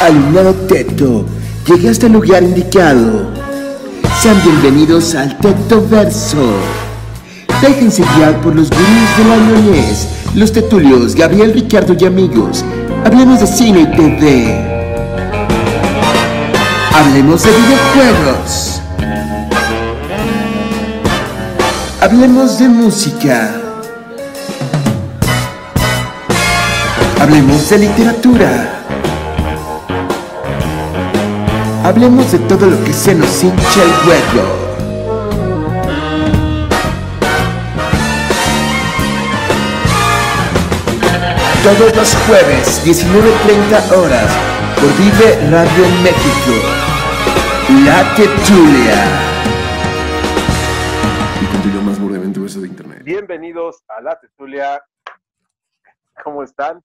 Alumnado Teto, llegaste al lugar indicado. Sean bienvenidos al Teto Verso. Déjense guiar por los gurús de la ñoñez, los tetulios Gabriel, Ricardo y amigos. Hablemos de cine y TV. Hablemos de videojuegos. Hablemos de música. Hablemos de literatura. Hablemos de todo lo que se nos hincha el huevo. Todos los jueves, 19.30 horas, por Vive Radio México. La Tetulia. Y continúa más burdemente eso de internet. Bienvenidos a La Tetulia. ¿Cómo están?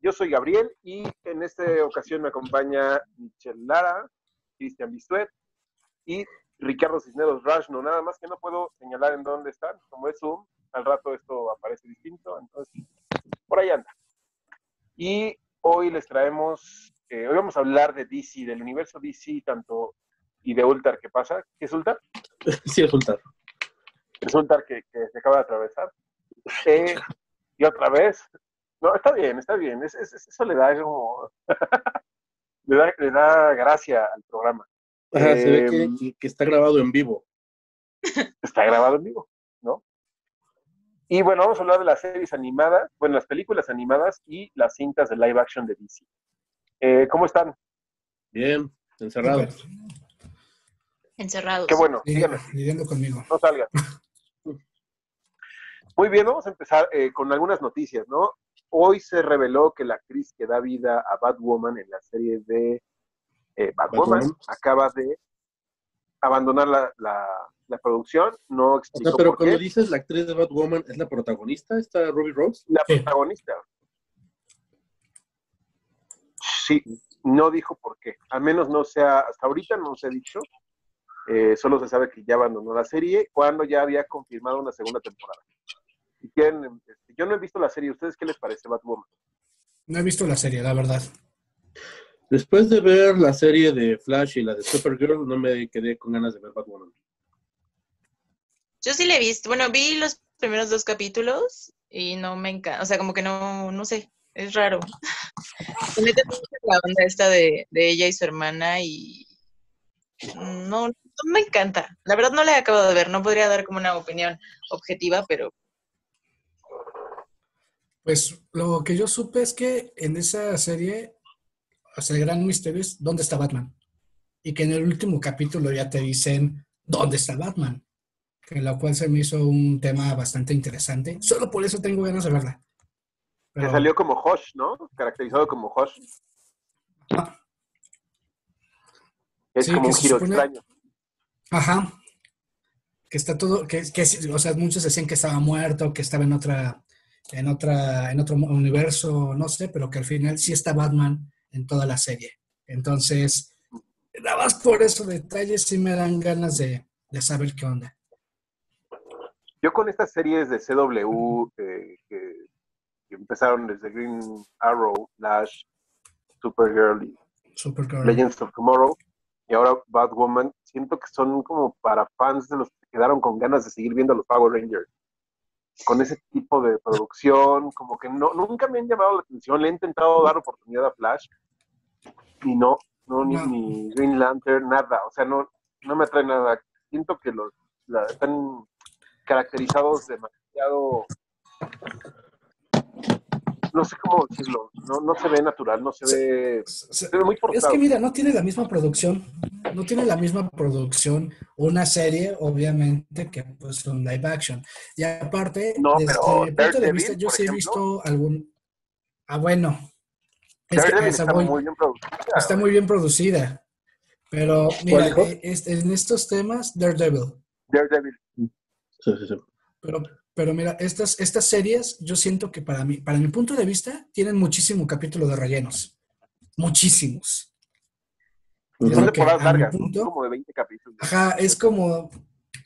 Yo soy Gabriel y en esta ocasión me acompaña Michelle Lara, Cristian Bistuet y Ricardo Cisneros Rush. No, nada más que no puedo señalar en dónde están. Como es Zoom, al rato esto aparece distinto. Entonces, por ahí anda. Y hoy les traemos, eh, hoy vamos a hablar de DC, del universo DC, tanto y de Ultar. ¿Qué pasa? ¿Qué es Ultar? Sí, es Ultar. Es Ultar que, que se acaba de atravesar. Eh, y otra vez. No, está bien, está bien. Es, es- es- eso le da como. le, da, le da gracia al programa. Ajá, se ve Em, que, que está grabado en vivo. está grabado en vivo, ¿no? Y bueno, vamos a hablar de las series animadas, bueno, las películas animadas y las cintas de live action de DC. Eh, ¿Cómo están? Bien, encerrados. Encerrados. Qué bueno, lidiando conmigo. no salgan. Muy bien, vamos a empezar eh, con algunas noticias, ¿no? Hoy se reveló que la actriz que da vida a Batwoman en la serie de eh, Batwoman, Batwoman. acaba de abandonar la, la- la producción, no O explicó sea, pero por cuando qué. dices la actriz de Batwoman, ¿es la protagonista, esta Ruby Rose? La Sí. protagonista. Sí, no dijo por qué. Al menos no sea, hasta ahorita no se ha dicho. Eh, solo se sabe que ya abandonó la serie cuando ya había confirmado una segunda temporada. Si quieren, este, yo no he visto la serie. ¿Ustedes qué les parece Batwoman? No he visto la serie, la verdad. Después de ver la serie de Flash y la de Supergirl, no me quedé con ganas de ver Batwoman. Yo sí le he visto. Bueno, vi los primeros dos capítulos y no me encanta. O sea, como que no, no sé. Es raro. Se mete mucho en la onda esta de, de ella y su hermana y no, no me encanta. La verdad no la he acabado de ver. No podría dar como una opinión objetiva, pero Pues lo que yo supe es que en esa serie, o sea, el gran misterio es dónde está Batman. Y que en el último capítulo ya te dicen dónde está Batman. Que lo cual se me hizo un tema bastante interesante. Solo por eso tengo ganas de verla. Que Pero- salió como Hosh, ¿no? Caracterizado como Hosh. Ah. Es Sí, como que un giro supone- extraño. Ajá. Que está todo, que, que, o sea, muchos decían que estaba muerto, que estaba en otra, en otra, en otro universo, no sé, pero que al final sí está Batman en toda la serie. Entonces, nada más por esos detalles sí me dan ganas de, de saber qué onda. Yo con estas series de CW eh, que, que empezaron desde Green Arrow, Flash, Supergirl Supergirl. Legends of Tomorrow y ahora Batwoman, siento que son como para fans de los que quedaron con ganas de seguir viendo a los Power Rangers. Con ese tipo de producción, como que no, nunca me han llamado la atención. Le he intentado dar oportunidad a Flash y no, no, ni, No. ni Green Lantern, nada. O sea, no, no me atrae nada. Siento que los la- están caracterizados demasiado. No sé cómo decirlo. No, no se ve natural, no se ve. Se- Se ve muy Es que mira, no tiene la misma producción, no tiene la misma producción una serie, obviamente, que pues un live action. Y aparte, No, desde pero mi punto de vista, yo sí he visto algún... Ah, bueno. Es que está voy. muy bien producida. Está muy bien producida. Pero mira, eh, es- en estos temas, Daredevil. Daredevil. Sí, sí, sí. Pero, pero mira, estas, estas series, yo siento que para mí, para mi punto de vista, tienen muchísimo capítulo de rellenos. Muchísimos. Son temporadas largas, punto- como de 20 capítulos. Ajá, es como,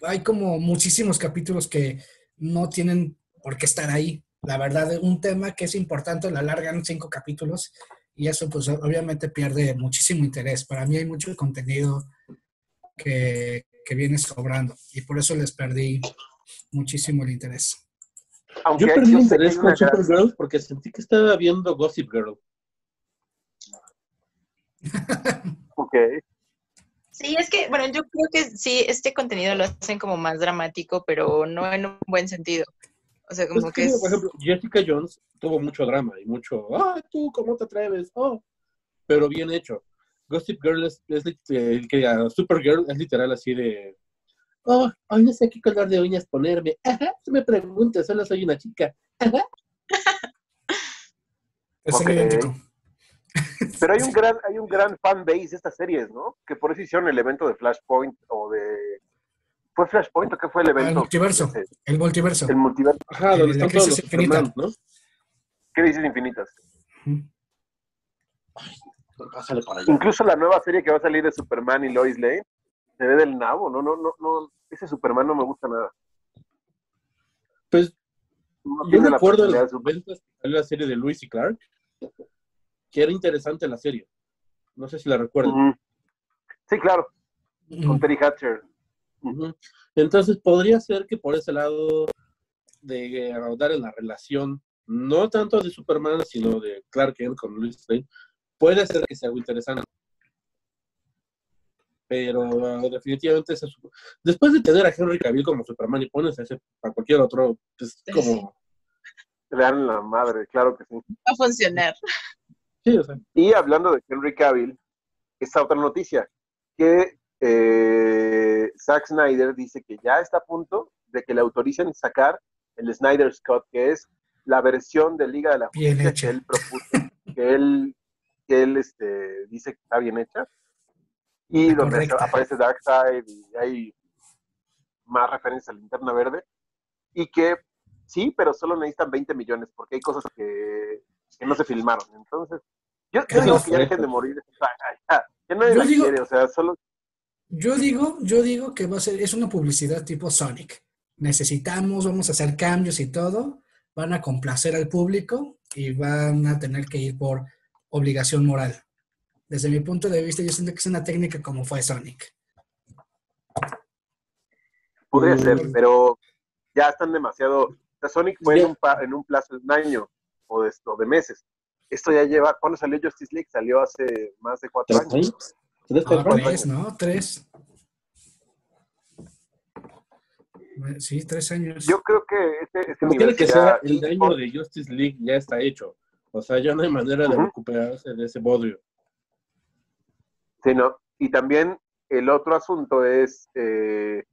hay como muchísimos capítulos que no tienen por qué estar ahí. La verdad, un tema que es importante, lo alargan cinco capítulos y eso pues obviamente pierde muchísimo interés. Para mí hay mucho contenido que, que viene sobrando y por eso les perdí muchísimo el interés. Aunque Yo perdí interés con Supergirl porque sentí que estaba viendo Gossip Girl. Ok. Sí, es que, bueno, yo creo que sí, este contenido lo hacen como más dramático, pero no en un buen sentido. O sea, como Pues que que, es... por ejemplo, Jessica Jones tuvo mucho drama y mucho, ah, tú, ¿cómo te atreves? Oh, pero bien hecho. Gossip Girl es, es eh, que ah, Supergirl es literal así de, oh, hoy no sé qué color de uñas ponerme. Ajá, tú me preguntas, solo soy una chica. Es Ok. idéntico. Pero hay un gran, hay un gran fan base de estas series, ¿no? Que por eso hicieron el evento de Flashpoint o de. ¿Fue Flashpoint o qué fue el evento? El multiverso. Ese, El multiverso. El multiverso. Ajá, donde están todos los crisis infinita. Superman, ¿no? ¿Qué dices infinitas? Pásale para allá. Incluso la nueva serie que va a salir de Superman y Lois Lane se ve del nabo, no, no, no, no. Ese Superman no me gusta nada. Pues No yo tiene la recuerdo en los Superman. 90 que salió la serie de Lewis y Clark, que era interesante la serie. No sé si la recuerdan. Sí, claro, con. Terry Hatcher. Entonces podría ser que por ese lado de ahondar en la relación, no tanto de Superman, sino de Clark Kent con Luis Lane, puede ser que sea algo interesante. Pero uh, definitivamente ese su- después de tener a Henry Cavill como Superman y pones a ese a cualquier otro, pues como Le dan la madre, claro que sí. Va a funcionar. sí, o sea, Y hablando de Henry Cavill, esta otra noticia, que eh, Zack Snyder dice que ya está a punto de que le autoricen sacar el Snyder's Cut, que es la versión de Liga de la Bien Justicia hecha. que él propuso, que él, que él este, dice que está bien hecha, y donde correcta. aparece Darkseid y hay más referencias a Linterna Verde, y que sí, pero solo necesitan 20 millones, porque hay cosas que, que no se filmaron. Entonces, yo, yo digo que ya dejen de morir. Ya, nadie Yo la digo- quiere, o sea, solo Yo digo, yo digo que va a ser, es una publicidad tipo Sonic. Necesitamos, vamos a hacer cambios y todo. Van a complacer al público y van a tener que ir por obligación moral. Desde mi punto de vista, yo siento que es una técnica como fue Sonic. podría Mm. ser, pero ya están demasiado. O sea, Sonic fue en un, pa- en un plazo de un año o de, o de meses. Esto ya lleva, ¿cuándo salió Justice League? Salió hace más de cuatro ¿tres años. años? ¿Tres, Ah, cuatro años? tres, ¿no? Tres. Sí, tres años. Yo creo que este, este quiera que sea, el daño de Justice League ya está hecho. O sea, ya no hay manera de recuperarse de ese bodrio. Sí, no. Y también el otro asunto es eh,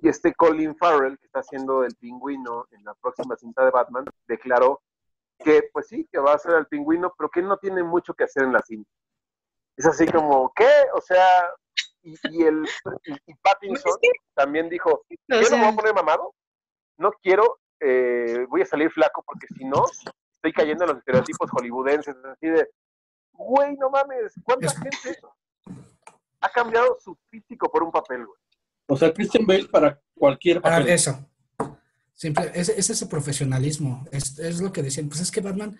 y este Colin Farrell, que está haciendo el pingüino en la próxima cinta de Batman, declaró que, pues sí, que va a ser el pingüino, pero que no tiene mucho que hacer en la cinta. Es así como, ¿qué? O sea, y, y el y, y Pattinson también dijo, yo no me voy a poner mamado, no quiero, eh, voy a salir flaco porque si no, estoy cayendo en los estereotipos hollywoodenses, así de, güey, no mames, ¿cuánta Es- gente ha cambiado su físico por un papel, güey? O sea, Christian Bale para cualquier papel. eso. Siempre, es, es ese profesionalismo. Es, es lo que decían. Pues es que Batman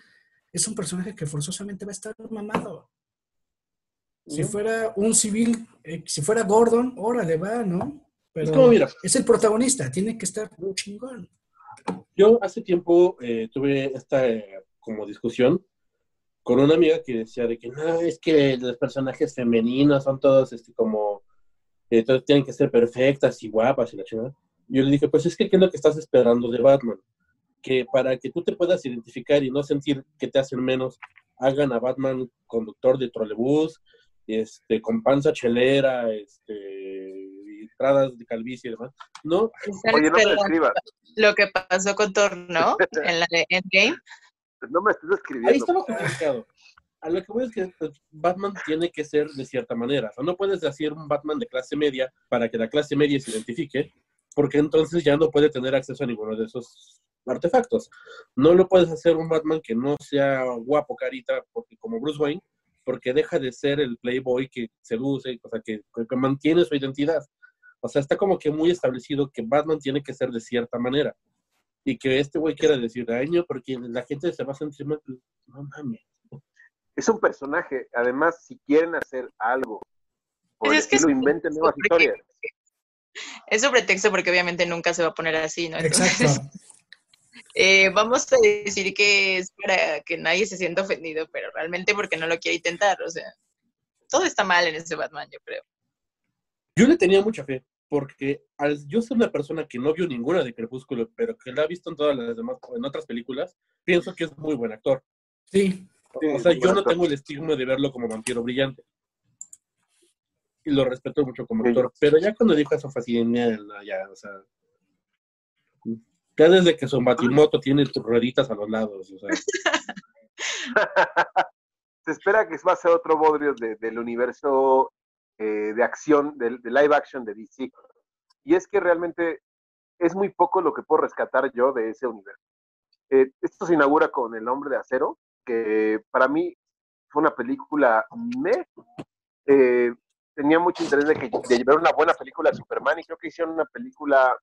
es un personaje que forzosamente va a estar mamado. Si fuera un civil, eh, si fuera Gordon, órale, va, ¿no? Pero Es como, mira, es el protagonista, tiene que estar muy chingón. yo hace tiempo eh, tuve esta eh, como discusión con una amiga que decía de que no, es que los personajes femeninos son todos este como, eh, todos tienen que ser perfectas y guapas y la chingada. Yo le dije, pues es que ¿qué es lo que estás esperando de Batman? Que para que tú te puedas identificar y no sentir que te hacen menos, hagan a Batman conductor de trolebús, este, con panza chelera, este, y entradas de calvicie y demás. No, Oye, no describas, lo que pasó con Thor, ¿no? En la de Endgame. No me estés Ahí describiendo. estaba complicado. A lo que voy es que pues, Batman tiene que ser de cierta manera. O sea, no puedes decir un Batman de clase media para que la clase media se identifique, porque entonces ya no puede tener acceso a ninguno de esos artefactos. No lo puedes hacer un Batman que no sea guapo, carita, porque como Bruce Wayne, porque deja de ser el playboy que seduce, o sea, que, que mantiene su identidad. O sea, está como que muy establecido que Batman tiene que ser de cierta manera. Y que este güey quiera decir, ay, no, porque la gente se va a sentir mal. No mames. es un personaje. Además, si quieren hacer algo, por Pues es que es- inventen nuevas porque- historias. Es su pretexto porque obviamente nunca se va a poner así, ¿no? Entonces, Exacto. eh, vamos a decir que es para que nadie se sienta ofendido, pero realmente porque no lo quiere intentar, o sea, todo está mal en ese Batman, yo creo. Yo le tenía mucha fe, porque al yo ser una persona que no vio ninguna de Crepúsculo, pero que la ha visto en todas las demás, en otras películas, pienso que es muy buen actor. Sí, Sí, o sea, yo no actor. tengo el estigma de verlo como vampiro brillante. Y lo respeto mucho como Sí. actor. Pero ya cuando dijo eso "Mierda, ya, o sea. Ya desde que su Batimoto tiene tus rueditas a los lados, o sea. Se espera que va a ser otro bodrio de- del universo eh, de acción, de live action de DC. Y es que realmente es muy poco lo que puedo rescatar yo de ese universo. Eh, esto se inaugura con El Hombre de Acero, que para mí fue una película me eh, tenía mucho interés de, que, de ver una buena película de Superman y creo que hicieron una película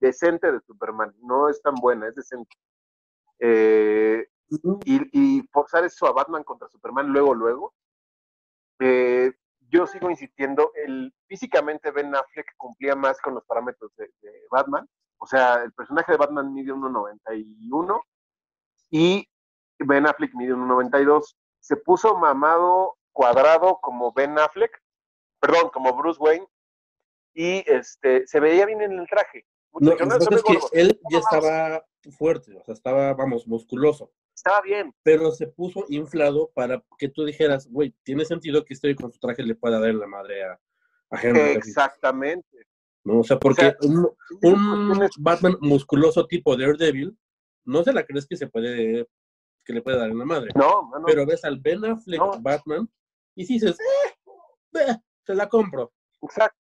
decente de Superman. No es tan buena, es decente. Eh, y, y forzar eso a Batman contra Superman luego, luego. eh, yo sigo insistiendo, el, físicamente Ben Affleck cumplía más con los parámetros de, de Batman. O sea, el personaje de Batman mide 1,91 y Ben Affleck mide 1,92. Se puso mamado cuadrado como Ben Affleck, perdón, como Bruce Wayne, y este se veía bien en el traje. No, "No, es que gordo". él ya estaba fuerte, o sea, estaba, vamos, musculoso. Estaba bien. pero se puso inflado para que tú dijeras, güey, tiene sentido que este con su traje le pueda dar la madre a, a Henry. Cavill", Exactamente. ¿no? O sea, porque sea, un, un Batman musculoso tipo Daredevil, no se la crees que se puede, que le puede dar en la madre. No. Pero ves al Ben Affleck No. Batman y dices, eh, eh, te la compro. Exacto.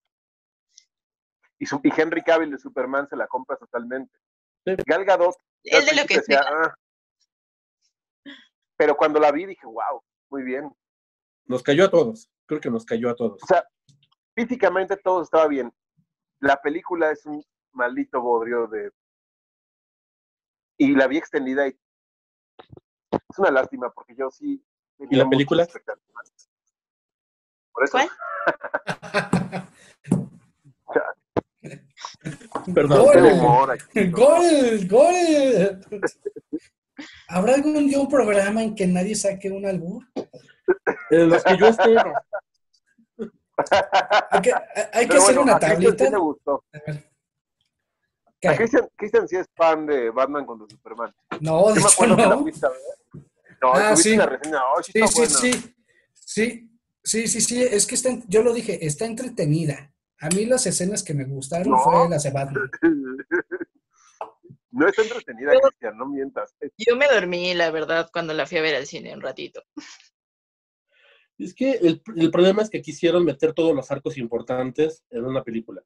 Y, su- y Henry Cavill de Superman se la compra totalmente. Sí. Gal Gadot, de lo que decía, "Ah". Pero cuando la vi dije, wow, muy bien. Nos cayó a todos. Creo que nos cayó a todos. O sea, físicamente todo estaba bien. La película es un maldito bodrio de... Y la vi extendida y es una lástima porque yo sí... ¿Y la película? Por eso, ¿Cuál? Perdón. ¡Gol! ¡Gol! ¡Gol! ¿Habrá algún día un programa en que nadie saque un albur? En los que yo esté, no. Hay que, hay que hacer bueno, una tablita. sí gustó. A ver. Christian, Christian sí es fan de Batman contra Superman. No, de hecho que la no. No, Ah, tuviste sí. una reseña. "Ay, sí, Sí, sí, buena". sí. Sí, sí, sí, sí. Es que está, yo lo dije, está entretenida. A mí las escenas que me gustaron No. fue las de Batman. No está entretenida, Yo- Cristian, no mientas. Yo me dormí, la verdad, cuando la fui a ver al cine un ratito. Es que el, el problema es que quisieron meter todos los arcos importantes en una película.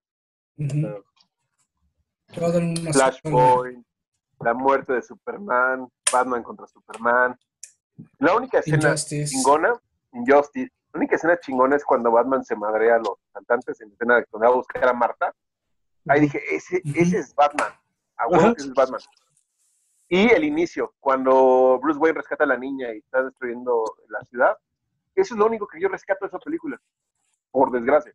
Flashpoint, la muerte de Superman, Batman contra Superman. La única escena Injustice. chingona, Injustice, la única escena chingona es cuando Batman se madrea a los cantantes en la escena de donde va a buscar a Marta. Ahí dije, ese, ese es Batman. A huevo Ajá. que ese es Batman. Y el inicio, cuando Bruce Wayne rescata a la niña y está destruyendo la ciudad. Eso es lo único que yo rescato de esa película. Por desgracia.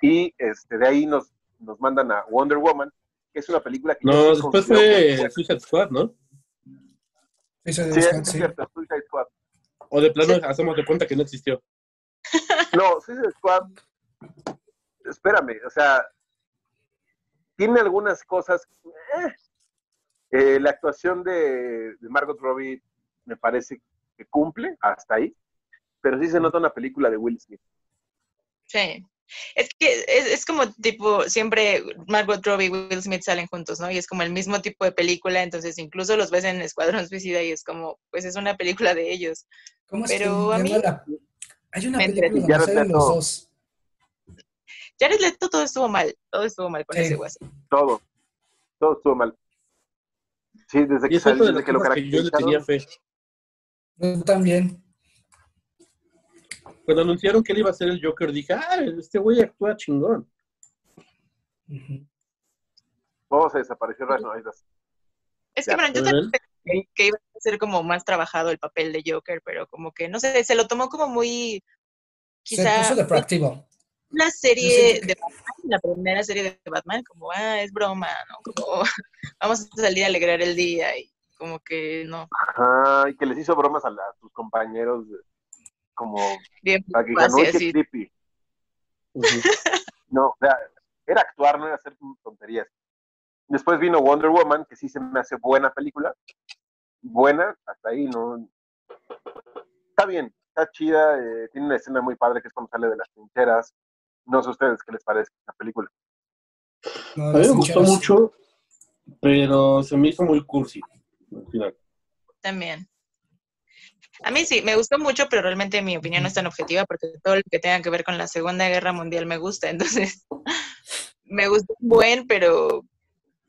Y este, de ahí nos, nos mandan a Wonder Woman, que es una película que No, después fue Suicide Squad, ¿no? Eso de Sí, Squad, es sí. cierto, Suicide Squad. O de plano hacemos de cuenta que no existió. No, Suicide Squad, espérame, o sea, tiene algunas cosas. eh. Eh, la actuación de, de Margot Robbie me parece que cumple hasta ahí, pero sí se nota una película de Will Smith. Sí. Es que es, es como tipo, siempre Margot Robbie y Will Smith salen juntos, ¿no? Y es como el mismo tipo de película, entonces incluso los ves en Escuadrón Suicida y es como, pues es una película de ellos. ¿Cómo es Pero que a mí- la- Hay una película donde salen los dos. Jared Leto todo estuvo mal, todo estuvo mal con Sí. ese guaso. Todo, todo estuvo mal. Sí, desde que, salió, de desde las que lo que yo le tenía caracterizaron. fe. Yo también. Cuando anunciaron que él iba a ser el Joker, dije, ah, este güey actúa chingón. Ujú. Vamos a desaparecer Reynolds. Es Ya, que, bueno, yo también tengo que, iba a ser como más trabajado el papel de Joker, pero como que, no sé, se lo tomó como muy, Se quizá, puso de proactivo. La serie de Batman, la primera serie de Batman, como, ah, es broma, ¿no? Como, vamos a salir a alegrar el día y como que no, Ajá, y que les hizo bromas a, la- a sus compañeros, como bien para que. Ujú. No, o sea, era actuar, no era hacer tonterías. Después vino Wonder Woman, que sí se me hace buena película. Buena, hasta ahí, ¿no? Está bien, está chida, eh, tiene una escena muy padre que es cuando sale de las trincheras. No sé a ustedes qué les parece la película. No, A mí me gustó mucho, pero se me hizo muy cursi al final. También. A mí sí, me gustó mucho, pero realmente mi opinión no es tan objetiva porque todo lo que tenga que ver con la Segunda Guerra Mundial me gusta. Entonces, me gustó un buen, pero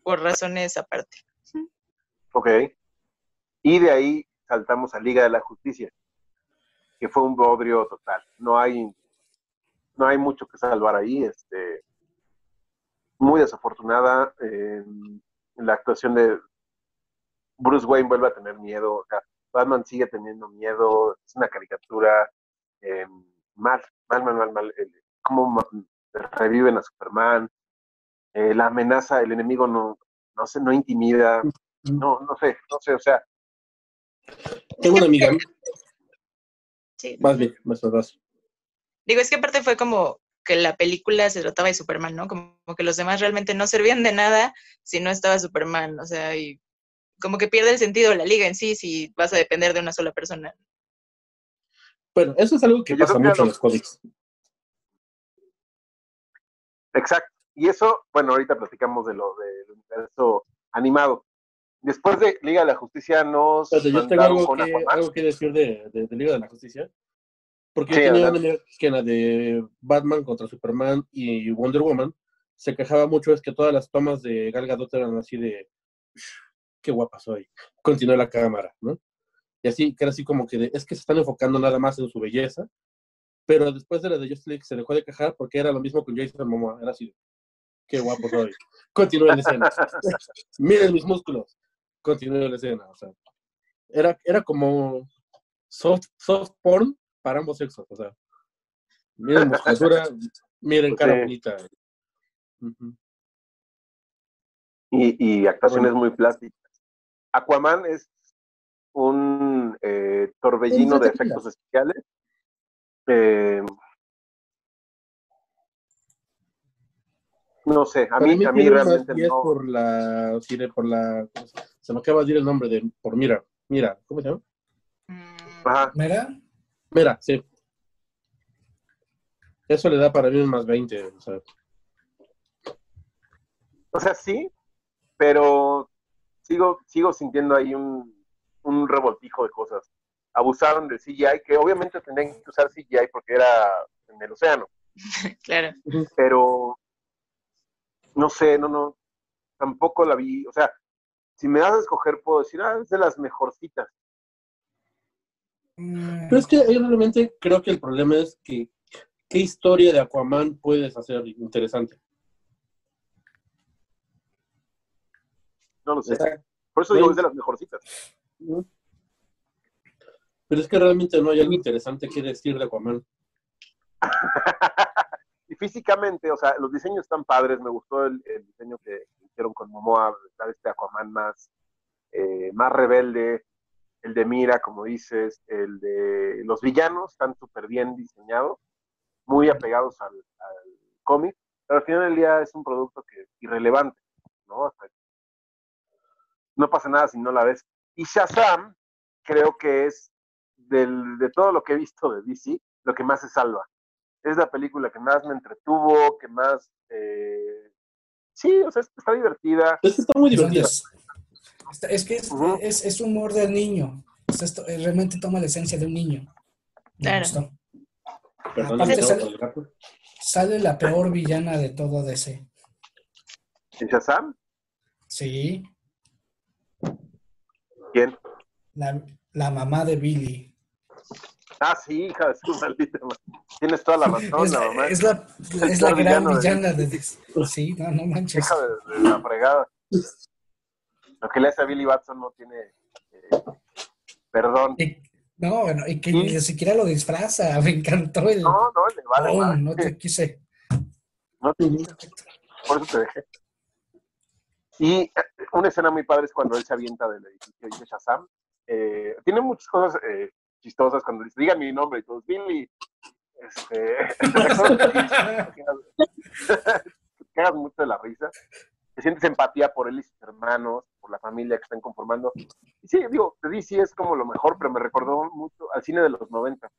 por razones aparte. Ok. Y de ahí saltamos a Liga de la Justicia, que fue un bodrio total. No hay, no hay mucho que salvar ahí. Este, muy desafortunada. eh, la actuación de Bruce Wayne vuelve a tener miedo. O sea, Batman sigue teniendo miedo. Es una caricatura. eh, mal, mal, mal, mal, cómo reviven a Superman. eh, la amenaza, el enemigo no, no sé, no intimida. No, no sé, no sé, o sea, Tengo una amiga, Sí. más bien, más vas. Digo, es que aparte fue como que la película se trataba de Superman, ¿no? Como, como que los demás realmente no servían de nada si no estaba Superman, o sea, y como que pierde el sentido la liga en sí si vas a depender de una sola persona. Bueno, eso es algo que Yo pasa que mucho en lo- los cómics. Exacto. Y eso, bueno, ahorita platicamos de lo del universo animado. Después de Liga de la Justicia nos Espérate, yo tengo algo con que, Aquaman. algo que decir de, de, de Liga de la Justicia. Porque Sí, yo tenía una que en la de Batman contra Superman y Wonder Woman se quejaba mucho es que todas las tomas de Gal Gadot eran así de qué guapa soy. Continúa la cámara, ¿no? Y así, que era así como que de- es que se están enfocando nada más en su belleza. Pero después de la de Justice League se dejó de quejar porque era lo mismo con Jason Momoa. Era así de, qué guapo soy. Continúa la escena. Miren mis músculos. Continúa la escena. O sea, era, era como soft, soft porn para ambos sexos. O sea, miren musculatura, miren cara Sí. bonita. Y, y actuaciones muy plásticas. Aquaman es un eh, torbellino de efectos especiales. Eh, no sé, a mí, a mí realmente no. por la, por la, ¿cómo se- me acaba de decir el nombre de, por Mira, Mira, ¿cómo se llama? Ajá. Mira, Mira, sí. Eso le da para mí un más 20, o sea, O sea, sí, pero sigo, sigo sintiendo ahí un, un revoltijo de cosas. Abusaron del CGI, que obviamente tendrían que usar CGI porque era en el océano, claro. pero no sé, no, no, tampoco la vi. O sea, si me das a escoger, puedo decir, ah, es de las mejorcitas. Mm, Pero es que realmente creo que el problema es que qué historia de Aquaman puedes hacer interesante. No lo sé. Por eso digo, es de las mejorcitas. Pero es que realmente no hay algo interesante que decir de Aquaman. y físicamente, o sea, los diseños están padres. Me gustó el, el diseño que hicieron con Momoa, dar este Aquaman más, eh, más rebelde. El de Mira, como dices, el de los villanos están súper bien diseñados, muy apegados al, al cómic, pero al final del día es un producto que irrelevante, ¿no? O sea, no pasa nada si no la ves. Y Shazam, creo que es del, de todo lo que he visto de DC, lo que más se salva. Es la película que más me entretuvo, que más... eh, sí, o sea, está divertida. Es que está muy divertida. Es que es, es, es humor del niño. O sea, esto, eh, realmente toma la esencia de un niño. Me Claro. gustó. Perdón, aparte sale-. Sale la peor villana de todo DC. ¿En Shazam? Sí, ¿Quién? la, la mamá de Billy. Ah, sí, hija de su maldita madre. Tienes toda la razón, es, la mamá. es la, es la gran de villana de DC. Sí, no, no manches. Hija de, de la fregada. Lo que le hace a Billy Batson no tiene eh, Perdón. Y- no, bueno, y que Sí. ni siquiera lo disfraza. Me encantó el. No, no, le vale. Madre. no te quise. No te- por eso te dejé. Y eh, una escena muy padre es cuando él se avienta del edificio y dice Shazam. Eh, tiene muchas cosas eh, chistosas cuando dice, digan mi nombre y todos, Billy. Este, te cagas mucho de la risa. Te sientes empatía por él y sus hermanos, por la familia que están conformando. Y sí, digo, de DC es como lo mejor, pero me recordó mucho al cine de los 90.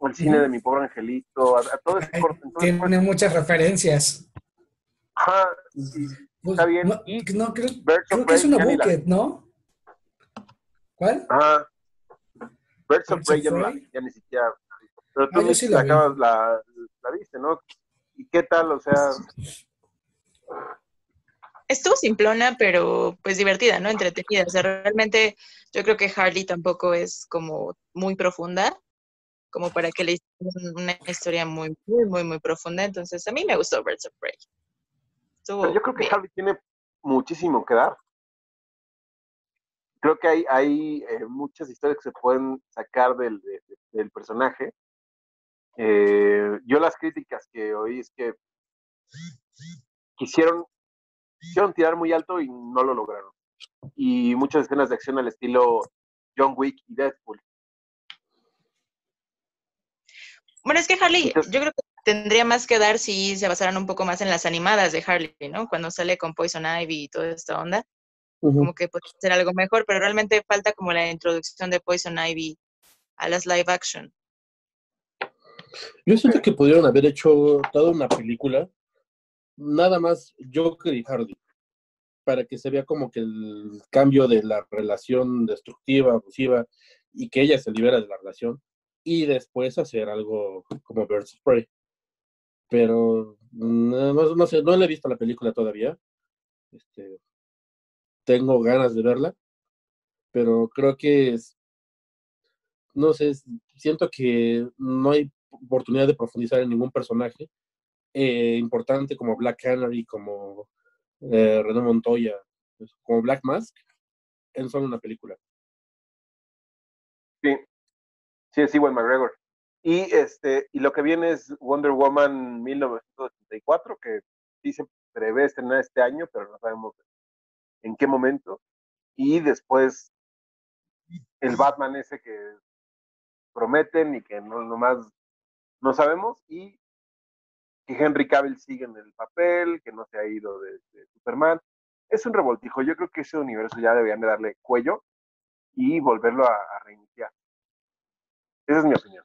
Al cine de mi pobre angelito, a, a todo ese Ay, corto. Entonces, pues, Tiene muchas referencias. ajá, Pues, Está bien. No, Y no, creo, creo que es una la- bucket, ¿no? ¿Cuál? Ajá. Birds of Prey ya, ya ni siquiera. Pero tú Ah, sí la, la acabas, la, la viste, ¿no? ¿Y qué tal? O sea, Estuvo simplona, pero pues divertida, ¿no? Entretenida. O sea, realmente yo creo que Harley tampoco es como muy profunda, como para que le hicieran una historia muy, muy, muy, muy profunda. Entonces, a mí me gustó Birds of Prey. Estuvo yo creo que bien. Harley tiene muchísimo que dar. Creo que hay, hay eh, muchas historias que se pueden sacar del, de- de- del personaje. Eh, yo las críticas que oí es que quisieron, quisieron tirar muy alto y no lo lograron. Y muchas escenas de acción al estilo John Wick y Deadpool. Bueno, es que Harley, Entonces- yo creo que tendría más que dar si se basaran un poco más en las animadas de Harley, ¿no? Cuando sale con Poison Ivy y toda esta onda, como que podría ser algo mejor, pero realmente falta como la introducción de Poison Ivy a las live action. Yo siento que pudieron haber hecho toda una película, nada más Joker y Hardy, para que se vea como que el cambio de la relación destructiva, abusiva, y que ella se libera de la relación, y después hacer algo como Birds of Prey. Pero no, no- sé, no le he visto la película todavía. Este, tengo ganas de verla, pero creo que es, no sé, siento que no hay oportunidad de profundizar en ningún personaje eh, importante como Black Canary, como eh, René Montoya, pues, como Black Mask, en solo una película. Sí, sí, es Ewan McGregor. Y, este, y lo que viene es Wonder Woman 1984, que sí se prevé estrenar este año, pero no sabemos en qué momento. Y después el Batman ese que prometen y que no nomás no sabemos. Y que Henry Cavill sigue en el papel, que no se ha ido de, de Superman. Es un revoltijo. Yo creo que ese universo ya deberían de darle cuello y volverlo a, a reiniciar. Esa es mi opinión.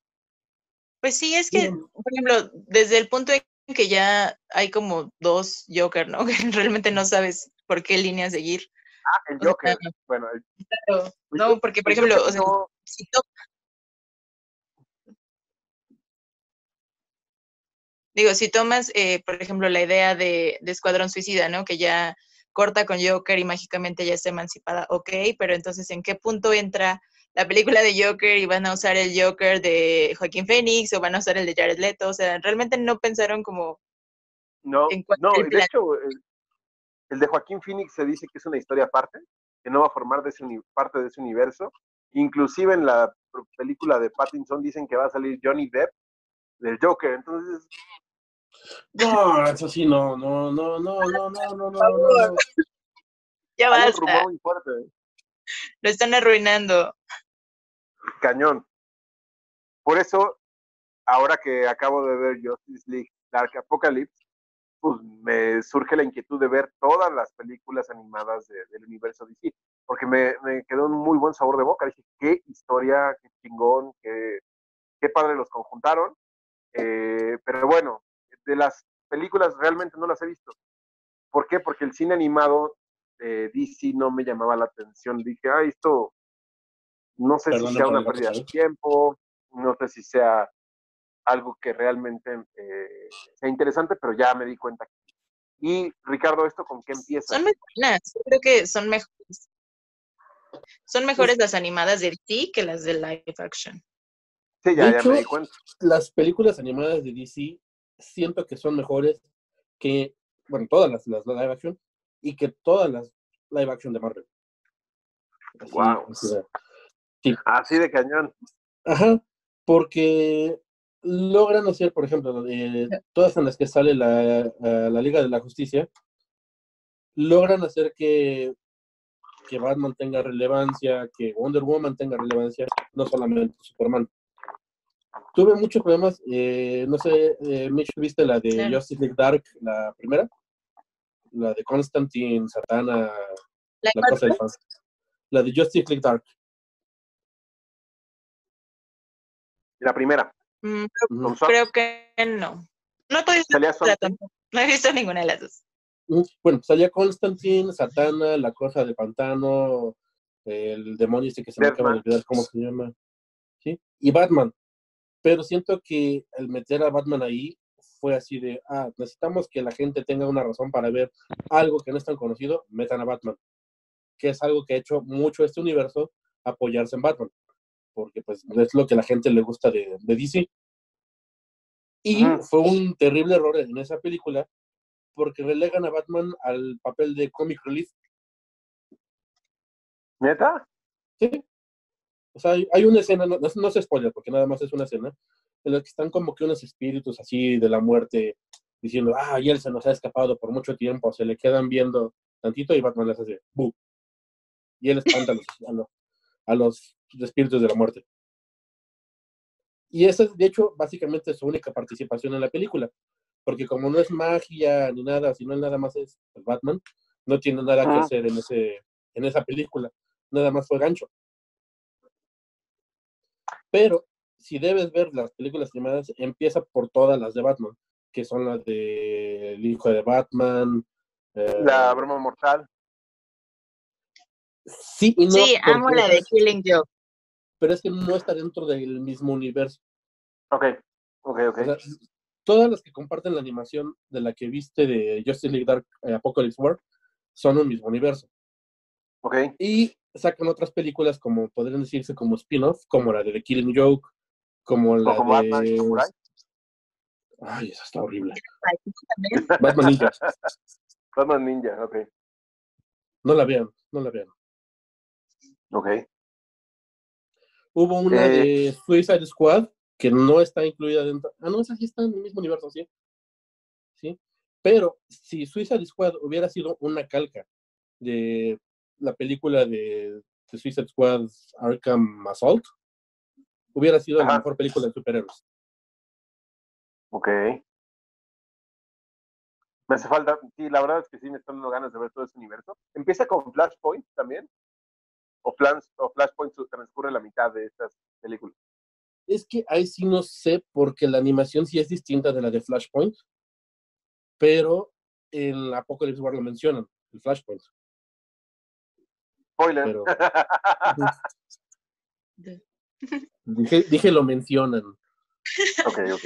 Pues sí, es que, por ejemplo, desde el punto en que ya hay como dos Joker, ¿no? Que realmente no sabes por qué línea seguir. Ah, el O sea, Joker. Bueno, el, Claro, no, porque, por ejemplo, o sea, no- si to- digo, si tomas, eh, por ejemplo, la idea de, de Escuadrón Suicida, ¿no? Que ya corta con Joker y mágicamente ya está emancipada, ok, pero entonces, ¿en qué punto entra la película de Joker y van a usar el Joker de Joaquín Phoenix o van a usar el de Jared Leto? O sea, realmente no pensaron como, no, en no, de hecho, el, el de Joaquín Phoenix se dice que es una historia aparte, que no va a formar de ese uni- parte de ese universo. Inclusive en la película de Pattinson dicen que va a salir Johnny Depp del Joker. Entonces, No, eso sí, no, no, no, no, no, no, no, no, no, no. ya hay un basta, rumor muy fuerte, lo están arruinando. cañón. Por eso, ahora que acabo de ver Justice League Dark Apocalypse, pues me surge la inquietud de ver todas las películas animadas de- del universo DC, porque me, me quedó un muy buen sabor de boca. Dije, qué historia, qué chingón, qué, qué padre los conjuntaron. Eh, pero bueno, de las películas realmente no las he visto. ¿Por qué? Porque el cine animado de DC no me llamaba la atención. Dije, ah, esto no sé Perdón si sea una pérdida de tiempo, no sé si sea algo que realmente eh, sea interesante, pero ya me di cuenta. Y Ricardo, ¿esto con qué empieza? Son muy buenas, yo creo que son mejores. Son mejores las animadas de DC que las de live action. Sí, ya, De ya hecho, me di cuenta. Las películas animadas de DC siento que son mejores que, bueno, todas las, las live action y que todas las live action de Marvel. Así, sea, Así de cañón. Ajá, porque logran hacer, por ejemplo, eh, todas en las que sale la Liga de la Justicia, logran hacer que, que Batman tenga relevancia, que Wonder Woman tenga relevancia, no solamente Superman. Tuve muchos problemas, eh, no sé, eh, Mitch, ¿viste la de Claro. Justice League Dark, la primera? La de Constantine, Satana, La la cosa del fan. La de Justice League Dark. La primera. Mm, creo que no. No he podido salía verla Zod. tampoco. No he visto ninguna de las dos. Bueno, salía Constantine, Satana, la cosa del pantano, el demonio este que se me acaba de olvidar cómo se llama, ¿sí? Y Batman. Pero siento que el meter a Batman ahí fue así de, ah, necesitamos que la gente tenga una razón para ver algo que no es tan conocido, metan a Batman. Que es algo que ha hecho mucho este universo, apoyarse en Batman. Porque pues es lo que a la gente le gusta de, de DC. Y fue un terrible error en esa película porque relegan a Batman al papel de comic relief. ¿Neta? ¿sí? O sea, hay, hay una escena, no, no, se spoiler porque nada más es una escena, en la que están como que unos espíritus así de la muerte diciendo, ah, y él se nos ha escapado por mucho tiempo, se le quedan viendo tantito y Batman les hace, ¡bu! Y él espanta a los, a los, a los espíritus de la muerte. Y esa es, de hecho, básicamente su única participación en la película. Porque como no es magia ni nada, sino nada más es el Batman, no tiene nada que Ajá. hacer en, ese, en esa película. Nada más fue gancho. Pero si debes ver las películas animadas, empieza por todas las de Batman, que son las de El hijo de Batman. eh, La broma mortal. Sí y no. sí, amo la de Killing Joke. Pero es que no está dentro del mismo universo. Ok, ok, ok. O sea, todas las que comparten la animación de la que viste de Justice League Dark eh, Apocalypse War son un mismo universo. ok. Y sacan otras películas como podrían decirse como spin-off, como la de The Killing Joke, como la Batman de... Samurai. Ay, esa está horrible. Batman Ninja. Batman Ninja, ok. No la vean, no la vean. Ok. Hubo una Eh. de Suicide Squad que no está incluida dentro. Ah, no, esa sí está en el mismo universo, sí. Sí. Pero si Suicide Squad hubiera sido una calca de la película de, de Suicide Squad Arkham Assault, hubiera sido la mejor película de superhéroes. Ok. Me hace falta, sí, la verdad es que sí me están dando ganas de ver todo ese universo. Empieza con Flashpoint también. O, Flans, o Flashpoint transcurre la mitad de estas películas. Es que ahí sí no sé, porque la animación sí es distinta de la de Flashpoint, pero en Apocalypse War lo mencionan, el Flashpoint. Spoiler. Pero dije, dije lo mencionan. ok, ok.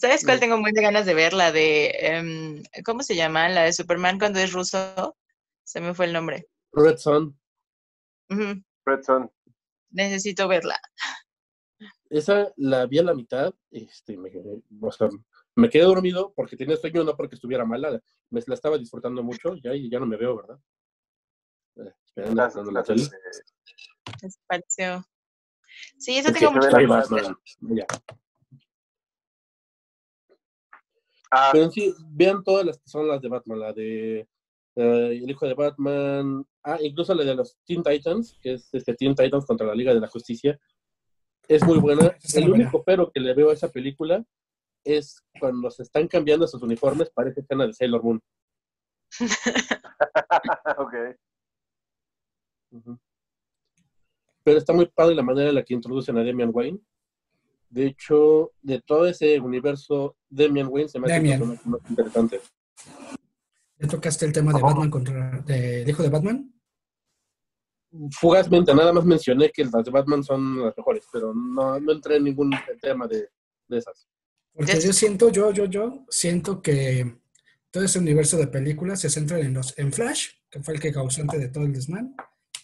¿Sabes cuál Mm. tengo muy de ganas de ver? La de, em, ¿cómo se llama? La de Superman cuando es ruso. Se me fue el nombre. Red Sun, Red Son. Necesito verla. esa la vi a la mitad, este, me, o sea, me quedé dormido porque tenía sueño, no porque estuviera mala, me la estaba disfrutando mucho, ya, y ya no me veo, ¿verdad? Esperando Estás- la tele. Sí, esa Es que tengo mucho se ve soy la- Batman, ya. ah, Pero en sí, vean todas las que son las de Batman, la de eh, El hijo de Batman, ah, incluso la de los Teen Titans, que es este Teen Titans contra la Liga de la Justicia, es muy buena. El buena. único pero que le veo a esa película es cuando se están cambiando sus uniformes, parece escena de Sailor Moon. ok. Pero está muy padre la manera en la que introducen a Damian Wayne. De hecho, de todo ese universo, Damian Wayne se me hace el más interesante. ¿Ya tocaste el tema de Batman contra del hijo de Batman? fugazmente, nada más mencioné que las de Batman son las mejores, pero no, no entré en ningún tema de, de esas. Porque yo siento, yo, yo, yo siento que todo ese universo de películas se centra en los en Flash, que fue el que causante de todo el desmán,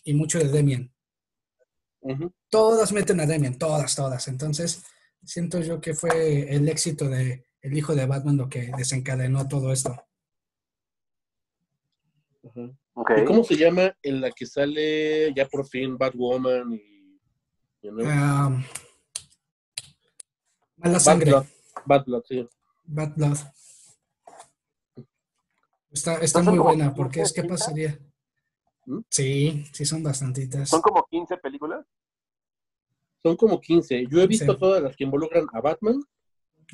y mucho de Demian. Todas meten a Demian, todas, todas. Entonces, siento yo que fue el éxito de el hijo de Batman lo que desencadenó todo esto. ¿Y cómo se llama en la que sale ya por fin Batwoman y... you know, Ah, mala Bad sangre. Blood. Bad Blood, sí. Bad Blood. Está, está muy buena, porque es 15, que pasaría. ¿Mm? Sí, sí son bastantitas. Son como 15 películas. Son como 15. Yo he visto Sí. todas las que involucran a Batman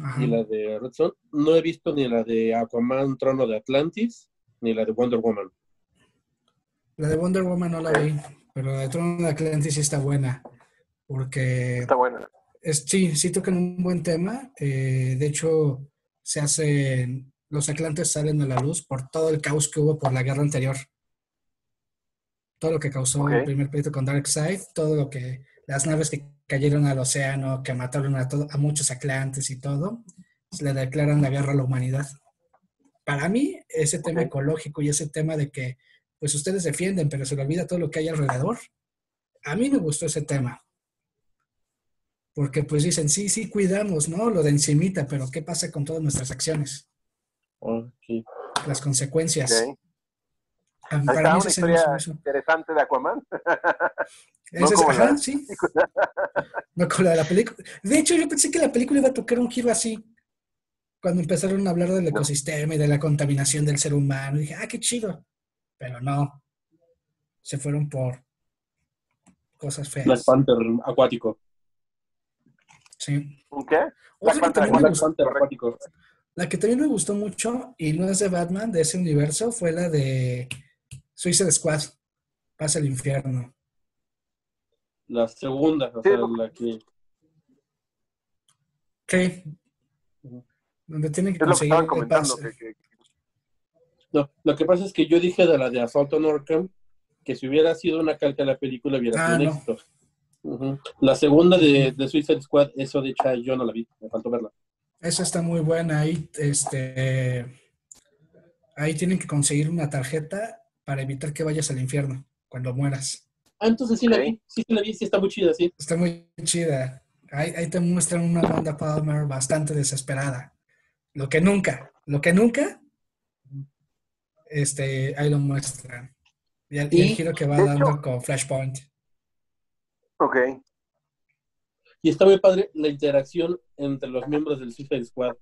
Ajá. y la de Red Son. No he visto ni la de Aquaman, Trono de Atlantis, ni la de Wonder Woman. La de Wonder Woman no la vi, pero la de Trono de Atlantis sí está buena, porque Está buena. es, sí, sí tocan un buen tema. eh, de hecho, se hacen, los Atlantes salen a la luz por todo el caos que hubo por la guerra anterior. Todo lo que causó Ok. el primer pleito con Darkseid, todo lo que, las naves que cayeron al océano, que mataron a, todo, a muchos Atlantes y todo, le declaran la guerra a la humanidad. Para mí, ese tema Ok. ecológico y ese tema de que, pues ustedes defienden, pero se le olvida todo lo que hay alrededor, a mí me gustó ese tema. Porque pues dicen, sí, sí, cuidamos, ¿no? Lo de encimita, pero ¿qué pasa con todas nuestras acciones? Ok. Las consecuencias. Ok. Ahí Para mí una historia eso. interesante de Aquaman. No es- como ajá, la- sí. No con la de la película. De hecho, yo pensé que la película iba a tocar un giro así. Cuando empezaron a hablar del No. ecosistema y de la contaminación del ser humano, dije, ah, qué chido. Pero no. Se fueron por cosas Black feas. Panther acuático. Sí. ¿Un qué? Panther. Black gustó- Panther correcto. acuático. La que también me gustó mucho, y no es de Batman, de ese universo, fue la de Suicide Squad. Pasa el infierno. La segunda, o sea, la que... Sí. Donde tienen que Es lo que conseguir estaban el comentando. pase. Que, que- No, lo que pasa es que yo dije de la de Assault on Arkham que si hubiera sido una calca de la película hubiera Ah, sido un no. éxito. La segunda de, de Suicide Squad, eso de hecho yo no la vi, me faltó verla. Esa está muy buena. Ahí, este, ahí tienen que conseguir una tarjeta para evitar que vayas al infierno cuando mueras. Ah, entonces sí la vi, sí, sí la vi, sí está muy chida, sí. Está muy chida. Ahí, ahí te muestran una Wanda Palmer bastante desesperada. Lo que nunca, lo que nunca, este, ahí lo muestran. Y el, y el Y, giro que va dando hecho- con Flashpoint. ok. Y está muy padre la interacción entre los miembros del Suicide Squad.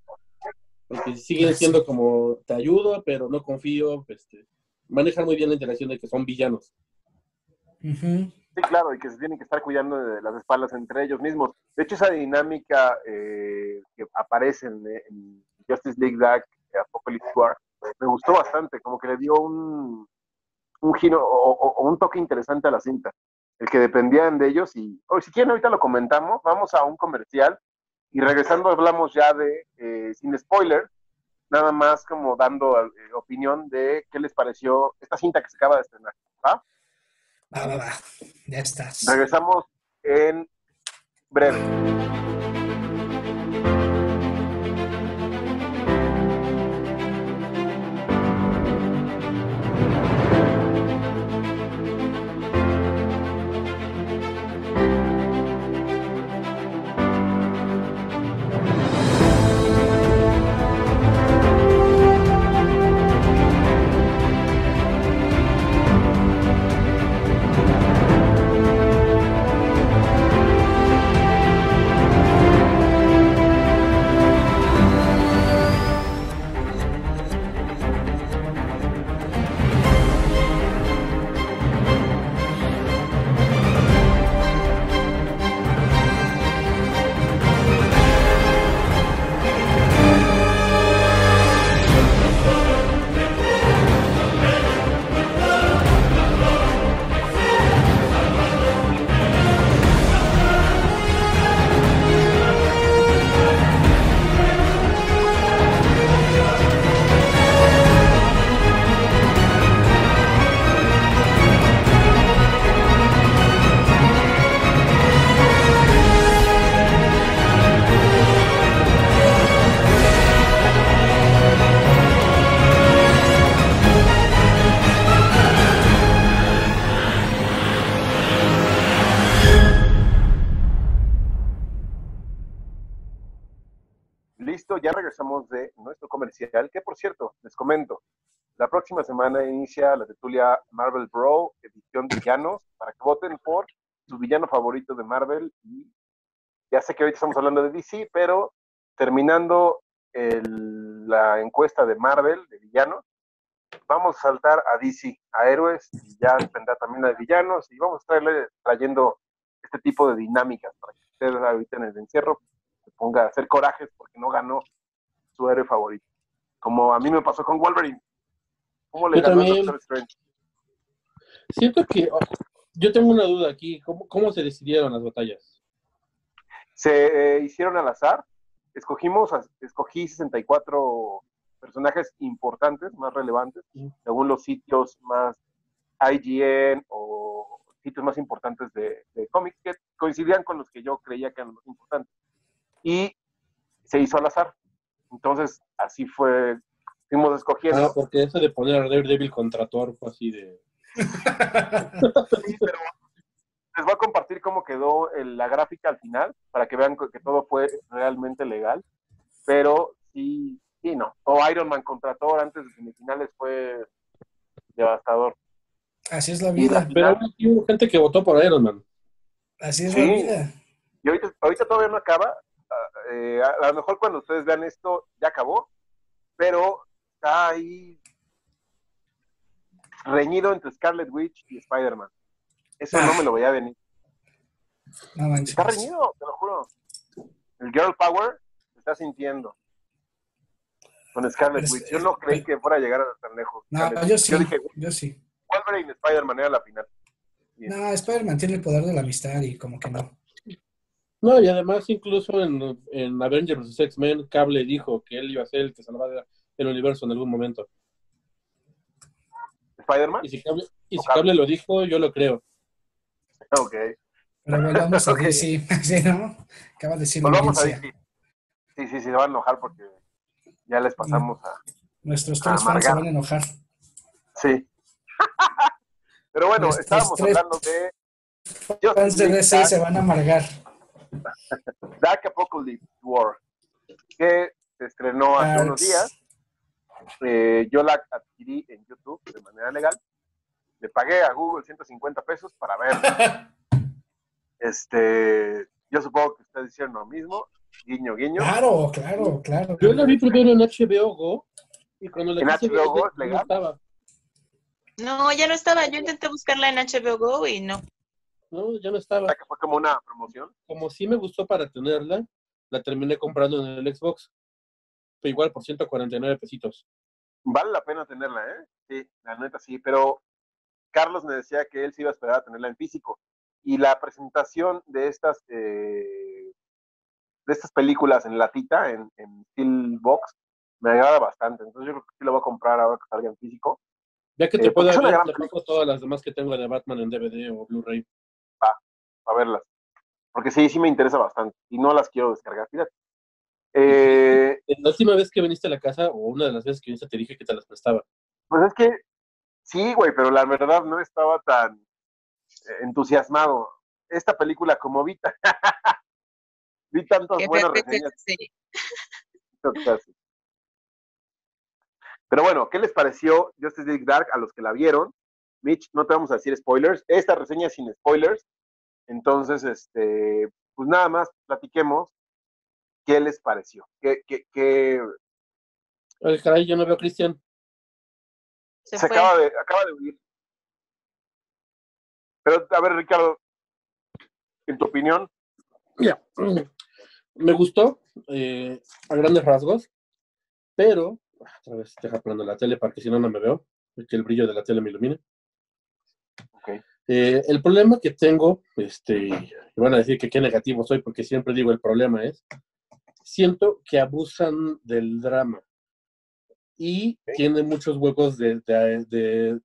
Porque siguen siendo como, te ayudo, pero no confío. Este, manejan muy bien la interacción de que son villanos. Sí, claro, y que se tienen que estar cuidando de las espaldas entre ellos mismos. De hecho, esa dinámica eh, que aparece en, en Justice League Dark, Apocalypse War, me gustó bastante, como que le dio un, un giro o, o- o un toque interesante a la cinta. El que dependían de ellos y, o si quieren ahorita lo comentamos, vamos a un comercial y regresando hablamos ya de, eh, sin spoiler, nada más como dando eh, opinión de qué les pareció esta cinta que se acaba de estrenar. ¿va? Va, va, va. Ya estás. Regresamos en breve. Regresamos de nuestro comercial, que por cierto, les comento, la próxima semana inicia la tertulia Marvel Bro, edición villanos, para que voten por su villano favorito de Marvel. Y ya sé que ahorita estamos hablando de DC, pero terminando el- la encuesta de Marvel, de villanos, vamos a saltar a DC, a héroes, y ya vendrá también la de villanos, y vamos a estarle trayendo este tipo de dinámicas para que ustedes ahorita en el encierro se ponga a hacer corajes porque no ganó su héroe favorito. Como a mí me pasó con Wolverine. ¿Cómo le Yo ganó a también. Doctor Strange? Siento que oh, yo tengo una duda aquí. ¿Cómo, cómo se decidieron las batallas? Se eh, hicieron al azar. Escogimos, escogí 64 personajes importantes, más relevantes, según los sitios más IGN o sitios más importantes de, de cómics que coincidían con los que yo creía que eran los más importantes. Y se hizo al azar. Entonces, así fue, fuimos escogiendo. Ah, porque eso de poner a Daredevil contra Thor fue así de... Sí, pero les voy a compartir cómo quedó el- la gráfica al final, para que vean que todo fue realmente legal. Pero sí, sí, no. O Iron Man contra Thor antes de semifinales fue devastador. Así es la vida. Pero aún así hubo gente que votó por Iron Man. Así es Sí. la vida. Y ahorita, ahorita todavía no acaba. Ah, eh, a, a lo mejor cuando ustedes vean esto ya acabó, pero está ahí reñido entre Scarlet Witch y Spider-Man. Eso no me lo veía venir. No. Está reñido, te lo juro. El Girl Power se está sintiendo. Con Scarlet Pero Witch. Yo no creí que fuera a llegar a tan lejos. No, yo sí. Yo dije, Yo sí. Wolverine y Spider-Man era la final. Bien. No, Spider-Man tiene el poder de la amistad y como que no. No, y además incluso en, en Avengers vs. X-Men, Cable dijo que él iba a ser el que salvara el universo en algún momento. ¿Spider-Man? Y si Cable, y O si Cable. Cable lo dijo, yo lo creo. Ok. Pero volvamos a Ok. DC. Sí, ¿no? Acaba de decir Volvamos a Valencia. decir. Sí, sí, sí, se va a enojar porque ya les pasamos a. Nuestros tres fans se van a enojar. Sí. Pero bueno, Nuestros estábamos hablando de Fans de DC se van a amargar. Dark Apocalypse War, que se estrenó hace unos Darks. días. Eh, yo la adquirí en YouTube de manera legal. Le pagué a Google 150 pesos para verla. Este, yo supongo que ustedes hicieron lo mismo. Guiño, guiño. Claro, claro, claro. Yo la vi primero en HBO Go y cuando la ¿En HBO Go es no legal? estaba. No, ya no estaba. Yo intenté buscarla en HBO Go y no. No, ya no O estaba. sea, que fue como una promoción. Como sí me gustó para tenerla, la terminé comprando en el Xbox. Fue igual por 149 pesitos. Vale la pena tenerla, ¿eh? Sí, la neta sí, pero Carlos me decía que él se iba a esperar a tenerla en físico. Y la presentación de estas eh, de estas películas en latita, en, en Steelbox, me agrada bastante. Entonces yo creo que sí lo voy a comprar ahora que salga en físico. Ya que Eh, te una ver, gran te todas las demás que tengo de Batman en DVD o Blu-ray. Para verlas. Porque sí, sí me interesa bastante. Y no las quiero descargar. Fíjate. Eh, La última vez que viniste a la casa, o una de las veces que viniste, te dije que te las prestaba. pues es que sí, güey, pero la verdad no estaba tan eh, entusiasmado. Esta película, como vi, ta- vi tantas Qué buenas reseñas. casi. Pero bueno, ¿qué les pareció Justice League Dark a los que la vieron? Mitch, no te vamos a decir spoilers. Esta reseña es sin spoilers. Entonces, este, pues nada más platiquemos qué les pareció. ¿Qué, qué, qué- Ay, caray, yo no veo a Cristian. Se, se fue. acaba de, acaba de huir. Pero, a ver, Ricardo, en tu opinión, Mira, me gustó eh, a grandes rasgos, pero otra vez deja prendo la tele para que si no, no me veo, que el brillo de la tele me ilumine. Ok. Eh, el problema que tengo, este, y van a decir que qué negativo soy, porque siempre digo el problema es, siento que abusan del drama. Y tiene muchos huecos de, de- de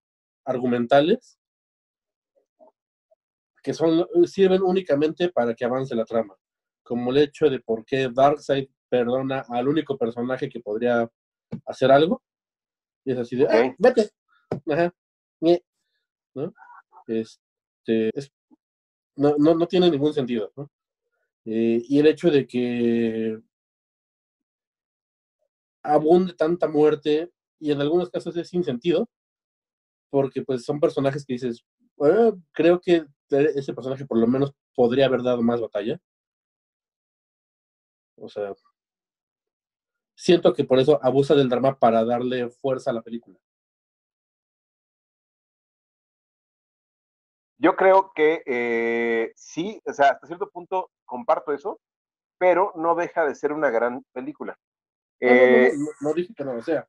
argumentales que son, sirven únicamente para que avance la trama, como el hecho de por qué Darkseid perdona al único personaje que podría hacer algo, y es así de, "Ah, Ok. vete, ajá, ñe", ¿no? Este, es- no, no, no tiene ningún sentido. Eh, y el hecho de que abunde tanta muerte y en algunos casos es sin sentido, porque pues son personajes que dices, "Ah, creo que ese personaje por lo menos podría haber dado más batalla. O sea, siento que por eso abusa del drama para darle fuerza a la película. Yo creo que eh, sí, o sea, hasta cierto punto comparto eso, pero no deja de ser una gran película. No, no, no, no, no dije que no lo sea.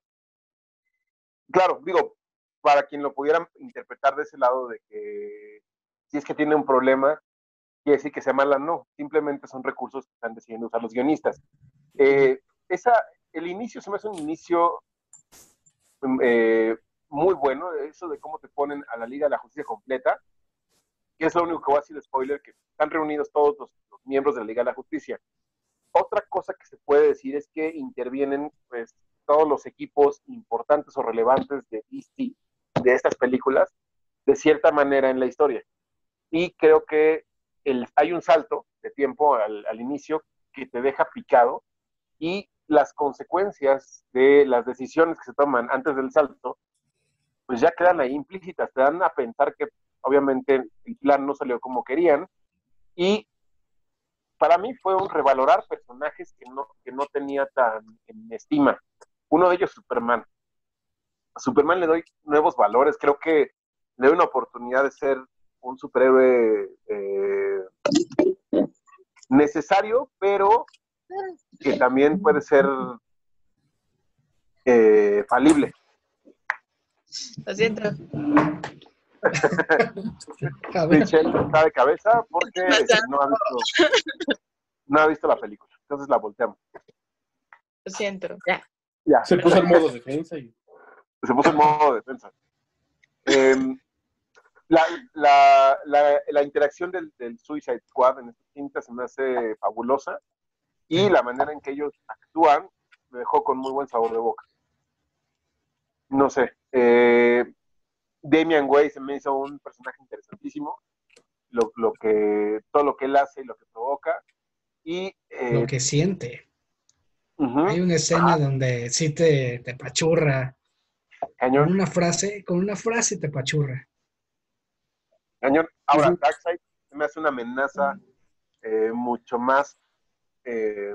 claro, digo, para quien lo pudiera interpretar de ese lado de que si es que tiene un problema, quiere decir que sea mala, no, simplemente son recursos que están decidiendo usar los guionistas. Eh, esa, el inicio se me hace un inicio mm, eh, muy bueno, eso de cómo te ponen a la Liga de la Justicia completa, que es lo único que voy a decir de spoiler, que están reunidos todos los, los miembros de la Liga de la Justicia. Otra cosa que se puede decir es que intervienen pues, todos los equipos importantes o relevantes de DC, de estas películas, de cierta manera en la historia. Y creo que el, hay un salto de tiempo al, al inicio que te deja picado y las consecuencias de las decisiones que se toman antes del salto, pues ya quedan ahí implícitas, te dan a pensar que obviamente el plan no salió como querían y para mí fue un revalorar personajes que no, que no tenía tan en estima. Uno de ellos, Superman. A Superman le doy nuevos valores, creo que le doy una oportunidad de ser un superhéroe eh, necesario, pero que también puede ser eh, falible. Lo siento. Michelle está de cabeza porque no ha visto, no ha visto la película. Entonces la volteamos. Lo siento. Ya. Ya, Se puso en modo defensa y se puso en modo defensa. Em, la, la, la, la interacción del, del Suicide Squad en esta cinta se me hace fabulosa y la manera en que ellos actúan me dejó con muy buen sabor de boca. No sé. Eh, Damian Way se me hizo un personaje interesantísimo. Lo, lo que, todo lo que él hace y lo que provoca. Y eh, lo que siente. Hay una escena donde sí te, te pachurra. cañón. Con una frase, con una frase te pachurra. Cañón. Ahora, Ujú. Darkseid se me hace una amenaza eh, mucho más eh,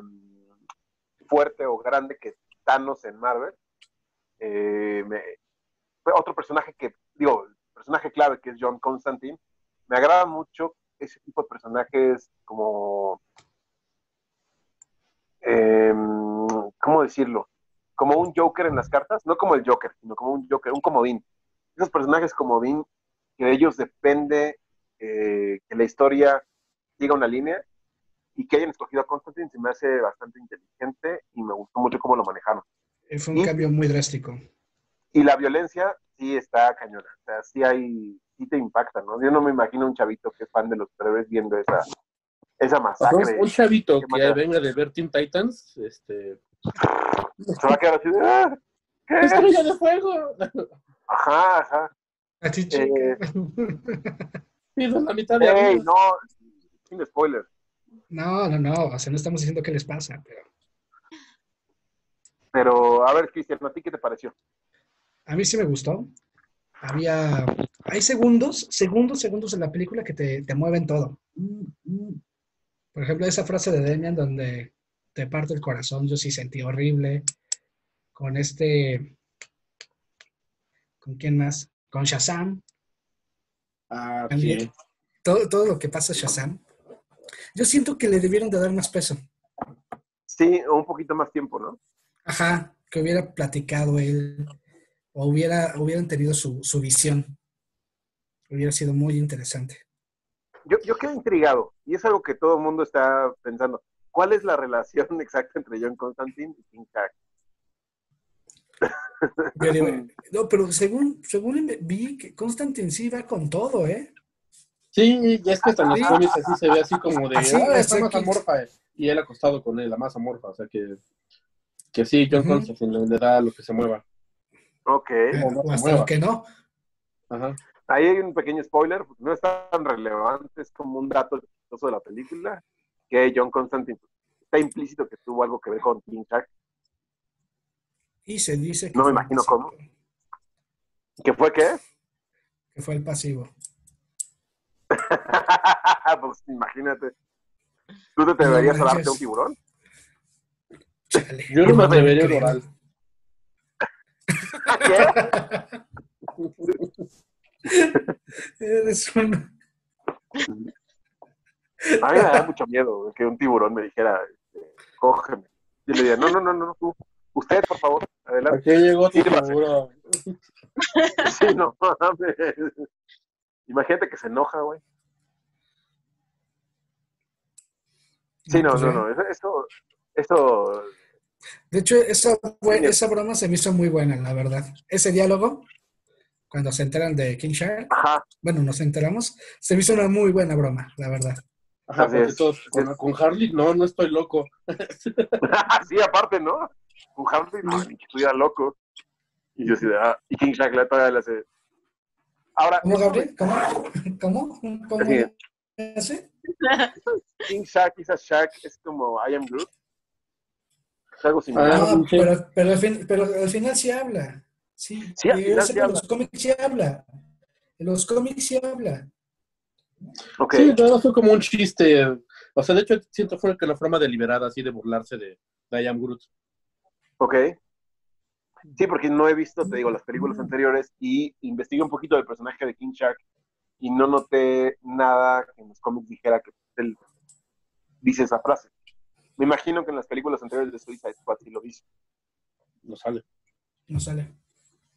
fuerte o grande que Thanos en Marvel. Me- otro personaje que, digo, el personaje clave que es John Constantine, me agrada mucho ese tipo de personajes como, eh, ¿cómo decirlo? Como un Joker en las cartas, no como el Joker, sino como un Joker, un comodín. Esos personajes comodín que de ellos depende eh, que la historia siga una línea y que hayan escogido a Constantine se me hace bastante inteligente y me gustó mucho cómo lo manejaron. Eh, Fue un ¿Y? cambio muy drástico. Y la violencia sí está cañona, o sea, sí hay, sí te impacta, ¿no? Yo no me imagino un chavito que es fan de los superhéroes viendo esa, esa masacre. un chavito que manera. venga de ver Teen Titans, este, Se va a quedar así de, ¡ah! ¿qué? estrella de fuego, Ajá, ajá. Así, Eh, la mitad de Ey, no, sin spoiler. No, no, no. O sea, no estamos diciendo qué les pasa, pero Pero, a ver, Cristian, ¿a ti qué te pareció? A mí sí me gustó. Había. Hay segundos, segundos, segundos en la película que te, te mueven todo. Por ejemplo, esa frase de Demian donde te parte el corazón, yo sí sentí horrible. Con este. ¿Con quién más? Con Shazam. Ah, También. sí. Todo, todo lo que pasa a Shazam. Yo siento que le debieron de dar más peso. Sí, un poquito más tiempo, ¿no? Ajá, que hubiera platicado él o hubiera, hubieran tenido su, su visión. Hubiera sido muy interesante. Yo, yo quedo intrigado, y es algo que todo el mundo está pensando. ¿Cuál es la relación exacta entre John Constantine y King? Yo digo, no, pero según, según vi que Constantine sí va con todo, ¿eh? Sí, ya es que hasta en los cómics así se ve así como de, Así, ah, está así más que- amorfa, y él acostado con él, la más amorfa, o sea que, que sí, John Ujú. Constantine le da lo que se mueva. Ok. O no o hasta lo que no. Ajá. Ahí hay un pequeño spoiler, no es tan relevante, es como un dato chistoso de la película, que John Constantine está implícito que tuvo algo que ver con King Shark. Y se dice que No me imagino pasivo, cómo. ¿Qué fue qué? Que fue el pasivo. pues imagínate. ¿Tú te atreverías a darte un tiburón? Chale. Yo no me atrevería a oral. ¿Qué? Eres un... A mí me da mucho miedo que un tiburón me dijera, este, cógeme. Yo le diría, no, no, no, no, tú. Usted, por favor, adelante. Aquí llegó tu tiburón. Sí, no mames. Imagínate que se enoja, güey. Sí, no, Pues no, ya. no. Esto, esto, De hecho, esa, esa broma se me hizo muy buena, la verdad. Ese diálogo, cuando se enteran de King Shark, ajá, bueno, nos enteramos, se me hizo una muy buena broma, la verdad. Ajá, Así porque es. todos, con, con Harley, no, no estoy loco. sí, aparte, ¿no? Un Harley, no, ni que estuviera loco. Y yo así de, ah, y King Shark le todavía le hace. Ahora, ¿Cómo, Gabriel? ¿Cómo? ¿Cómo? ¿Cómo? Así. ¿Ese? King Shark a Shark es como I am Groot. Es algo similar. Ah, No, sí. pero, pero, al fin- pero al final sí habla. Sí, Sí, al final habla. los cómics sí habla. En los cómics sí habla. Sí, todo fue como un chiste. O sea, de hecho, siento fue que la forma deliberada así de burlarse de, de I Am Groot. ok. Sí, porque no he visto, te digo, las películas anteriores y investigué un poquito del personaje de King Shark y no noté nada que en los cómics dijera que él dice esa frase. Me imagino que en las películas anteriores de Suicide Squad sí lo dice. No sale. No sale.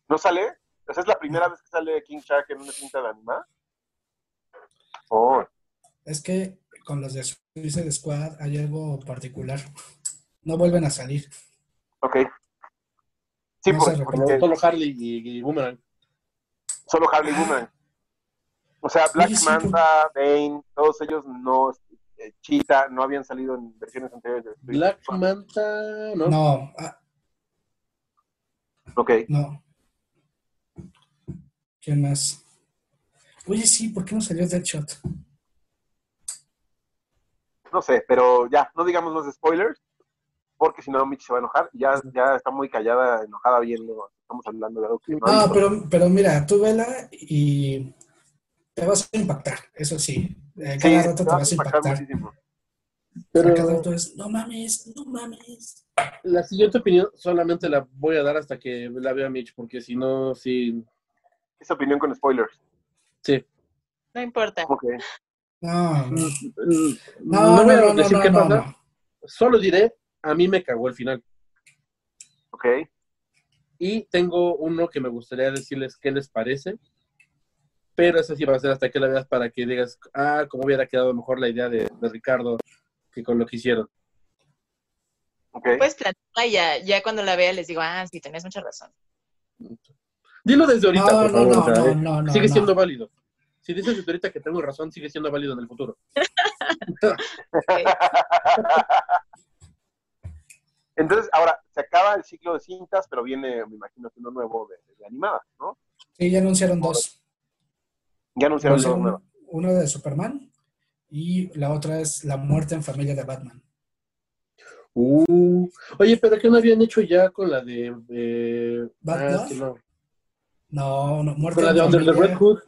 ¿No sale? O sea, es la primera vez que sale King Shark en una cinta de anima. Oh, Es que con los de Suicide Squad hay algo particular. No vuelven a salir. ok. Sí, No porque. Solo Harley y, y Boomerang. solo Harley Boomerang. O sea, Black sí, Manta, Bane, todos ellos no, Cheetah, no habían salido en versiones anteriores de Black. Manta, ¿no? No, ah, Ok. no. ¿Quién más? Oye, sí, ¿por qué no salió Deadshot? No sé, pero ya, no digamos más spoilers, porque si no, Mitch se va a enojar. Ya, ya está muy callada, enojada viendo. Estamos hablando de algo que no. Ah, pero, pero mira, tú vela y te vas a impactar, eso sí. Eh, Sí, Cada rato te va a vas a impactar muchísimo. Pero Cada rato es, no mames, no mames. la siguiente opinión solamente la voy a dar hasta que la vea Mitch, porque si no, sí. Esa opinión con spoilers. Sí. No importa. Ok. No, no, Mm, no, No, voy a no, no, decir no, qué no, pasa, no. solo diré, a mí me cagó el final. Ok. Y tengo uno que me gustaría decirles qué les parece, pero eso sí va a ser hasta que la veas para que digas, ah, cómo hubiera quedado mejor la idea de, de Ricardo que con lo que hicieron. Ok. Puedes platicarla y ya, ya cuando la vea les digo, ah, sí, tenés mucha razón. Dilo desde ahorita, No, por no, favor. no, o sea, no, eh, no, no, sigue no. siendo válido. Si dices desde ahorita que tengo razón, sigue siendo válido en el futuro. Entonces, ahora, se acaba el ciclo de cintas, pero viene, me imagino que uno nuevo de, de animada, ¿no? Sí, ya anunciaron dos. Ya anunciaron dos Anunciaron nuevas. uno de Superman y la otra es La muerte en familia de Batman. Uh, oye, pero ¿qué no habían hecho ya con la de... eh, Bad ah, no. No, no, muerte Con la de Under the. Red Hood.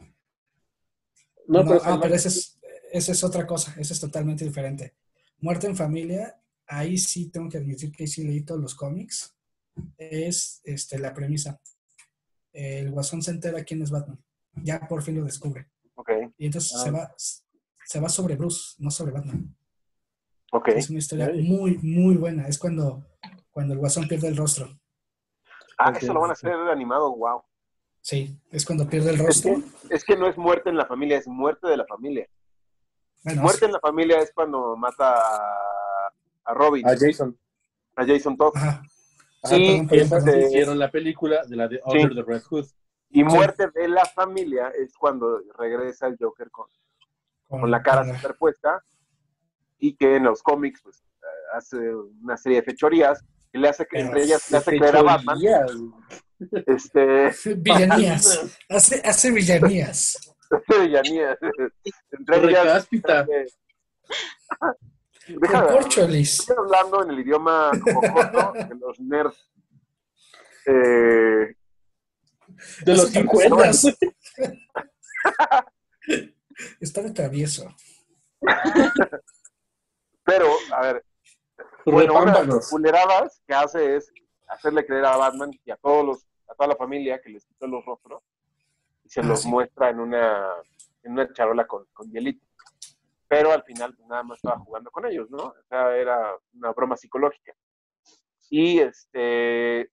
No, No, pero, ah, pero esa es, esa es otra cosa, esa es totalmente diferente. Muerte en familia, ahí sí tengo que admitir que sí leí todos los cómics. Es este, la premisa. El guasón se entera quién es Batman. Ya por fin lo descubre. Y entonces Ah. se, va, se va sobre Bruce, no sobre Batman. Es una historia muy, muy buena. Es cuando, cuando el guasón pierde el rostro. Ah, Ok, eso lo van a hacer animado, wow. Sí, es cuando pierde el Es rostro. que, es que no es muerte en la familia, es muerte de la familia. Bueno, Muerte en la familia es cuando mata a, a Robin, a Jason. a Jason Todd. Ajá. Ajá, Y perdón, perdón, esa perdón. de- Hicieron la película de la de Sí. Under the Red Hood. Y muerte de la familia es cuando regresa el Joker con, con la cara con superpuesta y que en los cómics pues hace una serie de fechorías que le hace que entre ellas le hace creer a Batman este Villanías. Hace, hace villanías. villanías. entre ellas eh, Con deja- estoy hablando en el idioma jocoso de los nerds Eh, De los Eso te 50. acuerdas. Está de travieso. pero, a ver, bueno, una de las Repámpanos. culeradas que hace es hacerle creer a Batman y a todos los, a toda la familia que les quitó los rostros y se Ah, los sí. muestra en una, en una charola con, con hielito. Pero al final pues, nada más estaba jugando con ellos, ¿no? O sea, era una broma psicológica. Y este,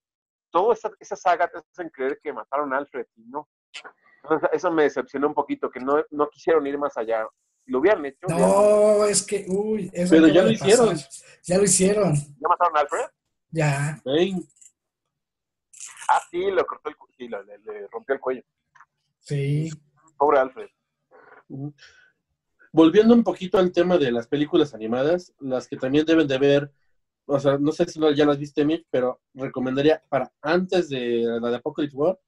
toda esa, esa saga te hacen creer que mataron a Alfred y no. Entonces, eso me decepcionó un poquito, que no, no quisieron ir más allá. Lo hubieran hecho, No, es que, uy, eso Pero ya lo hicieron. Ya lo hicieron. ¿ya mataron a Alfred? Ya. Ey, Ah, sí, lo cortó el, sí, lo- le, le rompió el cuello. Sí. Pobre Alfred. Volviendo un poquito al tema de las películas animadas, las que también deben de ver, o sea, no sé si lo- ya las viste, Mitch, pero recomendaría para antes de la de Apocalypse War,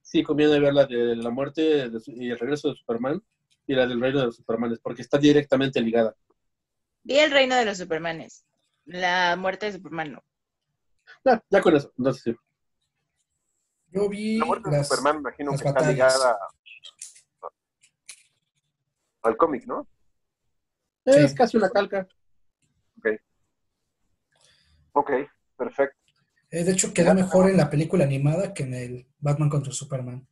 sí conviene ver la de la muerte de su- y el regreso de Superman y la del reino de los Supermanes, porque está directamente ligada. Vi el reino de los Supermanes. La muerte de Superman, no. Ya, ya con eso, entonces sí. Yo vi La muerte de Superman, me imagino que está ligada al cómic, ¿no? Es casi una calca. Ok, perfecto. Eh, de hecho, queda mejor en la película animada que en el Batman contra Superman.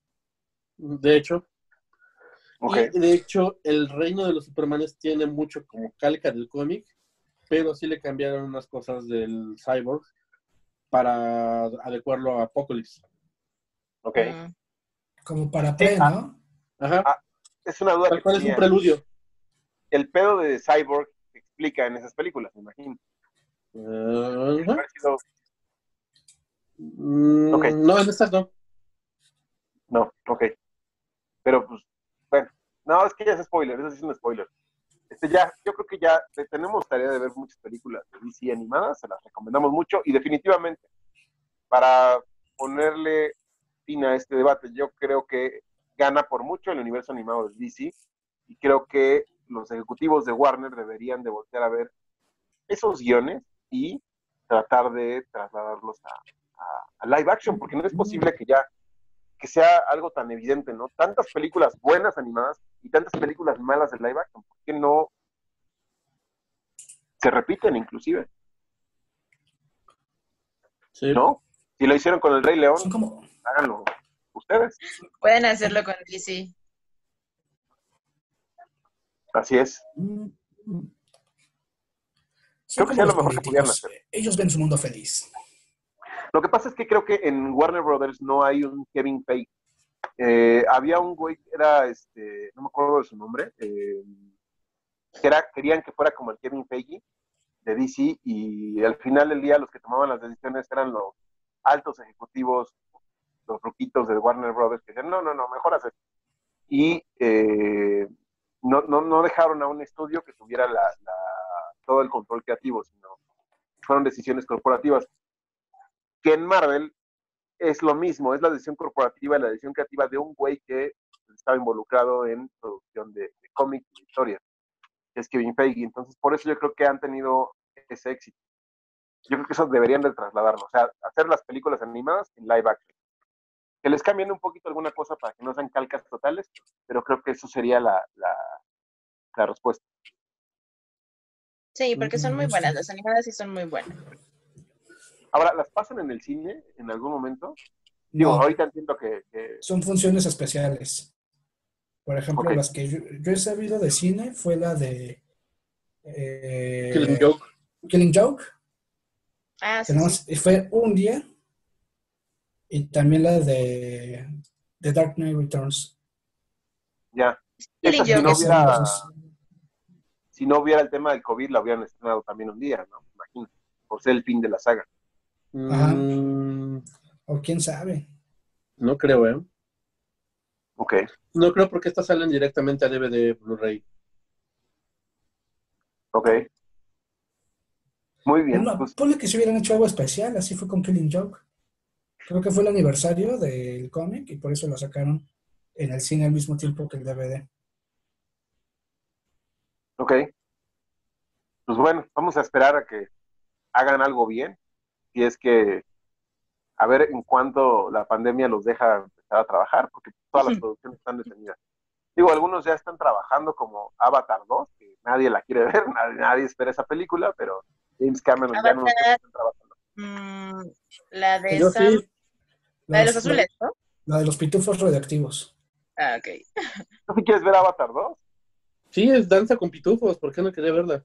De hecho, Ok. Y de hecho, el reino de los Supermanes tiene mucho como calca del cómic, pero sí le cambiaron unas cosas del Cyborg para adecuarlo a Apocalypse. Ok. Mm. Como para pre, ah. ¿no? Ajá. Ah, Es una duda Tal que cual es un preludio. El pedo de Cyborg se explica en esas películas, me imagino. Haber sido- Mm, Ok. No, en estas no. No, ok. Pero pues, bueno. No, es que ya es spoiler, eso sí es un spoiler. Este ya, yo creo que ya te- tenemos tarea de ver muchas películas de DC animadas, se las recomendamos mucho y definitivamente para ponerle fin a este debate, yo creo que gana por mucho el universo animado de DC y creo que los ejecutivos de Warner deberían de voltear a ver esos guiones y tratar de trasladarlos a, a- a live action, porque no es posible que ya que sea algo tan evidente, ¿no? Tantas películas buenas animadas y tantas películas malas de live action, ¿por qué no se repiten inclusive, Sí. ¿no? Si lo hicieron con el Rey León, háganlo ustedes. Pueden hacerlo con DC. Así es. son Creo que sea lo mejor que pudieran políticos. Ellos ven su mundo feliz. Lo que pasa es que creo que en Warner Brothers no hay un Kevin Feige. Eh, había un güey que era, este, no me acuerdo de su nombre, eh, que era, querían que fuera como el Kevin Feige de DC y al final del día los que tomaban las decisiones eran los altos ejecutivos, los ruquitos de Warner Brothers que decían, no, no, no, mejor hacer. Y eh, no, no, no dejaron a un estudio que tuviera la, la- todo el control creativo, sino fueron decisiones corporativas que en Marvel es lo mismo, es la decisión corporativa, la decisión creativa de un güey que estaba involucrado en producción de, de cómics y historias, que es Kevin Feige. Entonces, por eso yo creo que han tenido ese éxito. Yo creo que eso deberían de trasladarlo, o sea, hacer las películas animadas en live action. Que les cambien un poquito alguna cosa para que no sean calcas totales, pero creo que eso sería la, la, la respuesta. Sí, porque son muy buenas. Las animadas sí son muy buenas. Ahora, ¿las pasan en el cine en algún momento? Digo, No, ahorita entiendo que, que- son funciones especiales. Por ejemplo, las que yo, yo he sabido de cine fue la de eh, Killing Joke. Killing Joke, Ah, sí, fue un día, y también la de The Dark Knight Returns. ya. Killing Esa, si, no hubiera, si no hubiera el tema del COVID, la hubieran estrenado también un día, ¿no? Imagino, por ser el fin de la saga. Ajá. Mm, o quién sabe. no creo, ¿eh? Ok, No creo porque estas salen directamente a DVD Blu-ray. ok. Muy bien, No, pues ponle que se hubieran hecho algo especial, así fue con Killing Joke. Creo que fue el aniversario del cómic y por eso lo sacaron en el cine al mismo tiempo que el DVD. Ok. Pues bueno, vamos a esperar a que hagan algo bien. Si es que a ver en cuánto la pandemia los deja empezar a trabajar, porque todas las producciones están detenidas. Digo, algunos ya están trabajando como Avatar 2, que nadie la quiere ver, nadie, nadie espera esa película, pero James Cameron ya no Avatar. está trabajando. Mm, la de Yo Sam- sí. la de los azules, ¿no? La de los pitufos radioactivos. Ah, ok. ¿Tú sí quieres ver Avatar 2? Sí, es danza con pitufos, ¿por qué no quería verla?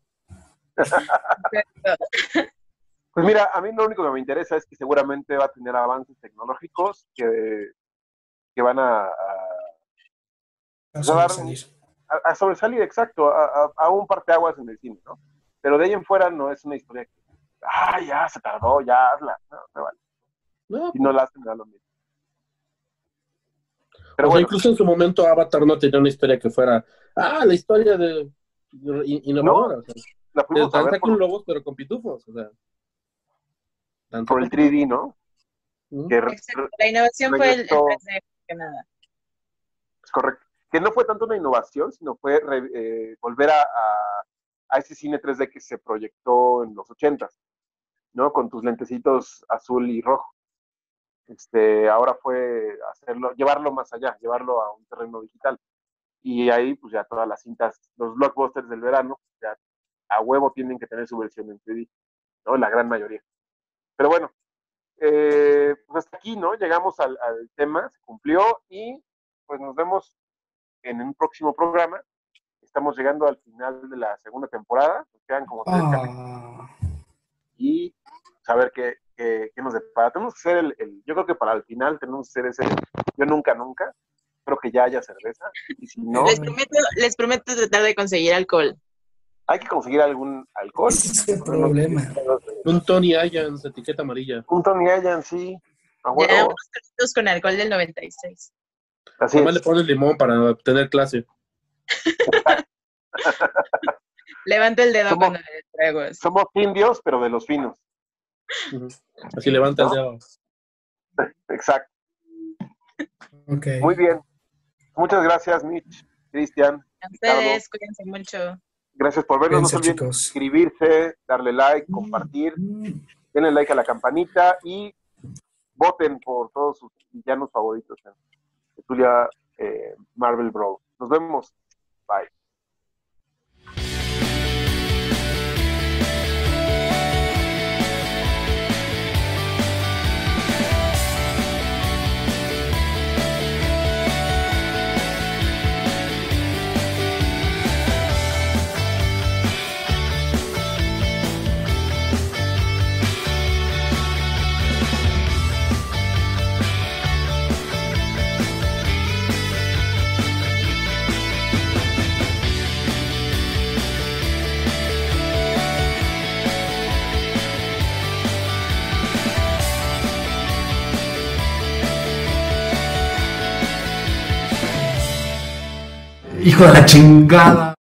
Pues mira, a mí lo único que me interesa es que seguramente va a tener avances tecnológicos que, que van a, dar- sobresalir. a- a sobresalir, exacto, a, a- a un parteaguas en el cine, ¿no? Pero de ahí en fuera no es una historia que, ah, ya se tardó, ya hazla, no, no vale. No, Si no la hacen, da lo mismo. Pero o sea, bueno, incluso en su momento Avatar no tenía una historia que fuera, ah, la historia de in- innovadora. o sea, la fuimos a ver por, lobos, pero con pitufos. O sea, danza por el con- 3D, ¿no? Exacto. La innovación fue el, el regresó- 3D, que nada. Es correcto. Que no fue tanto una innovación, sino fue re- eh, volver a, a- a ese cine 3D que se proyectó en los 80 ¿no? Con tus lentecitos azul y rojo. Este, ahora fue hacerlo, llevarlo más allá, llevarlo a un terreno digital. Y ahí, pues ya todas las cintas, los blockbusters del verano, ya a huevo tienen que tener su versión en 3D, ¿no? La gran mayoría. Pero bueno, eh, pues hasta aquí, ¿no? Llegamos al, al tema, se cumplió y pues nos vemos en un próximo programa. Estamos llegando al final de la segunda temporada, nos quedan como tres capítulos Ah, y saber qué, qué, qué nos depara. Tenemos que hacer el, el- yo creo que para el final tenemos que hacer ese, yo nunca, nunca, espero que ya haya cerveza, y si no, Les prometo, les prometo tratar de conseguir alcohol. hay que conseguir algún alcohol. ese es el problema. Un Tony Ayans, etiqueta amarilla. Un Tony Allen, sí, Ya unos con alcohol del 96. Así Además le es. pones limón para tener clase. Levanto el dedo Somos- cuando le traigo. Somos indios, pero de los finos. Así levanta el dedo. Exacto. Muy bien. Muchas gracias, Mitch, Cristian. A ustedes, cuídense mucho. Gracias por vernos. No se olviden chicos. suscribirse, darle like, compartir. Mm, denle like a la campanita y voten por todos sus villanos favoritos en Tertulia eh, Marvel Bros. Nos vemos. Bye. Hijo de la chingada.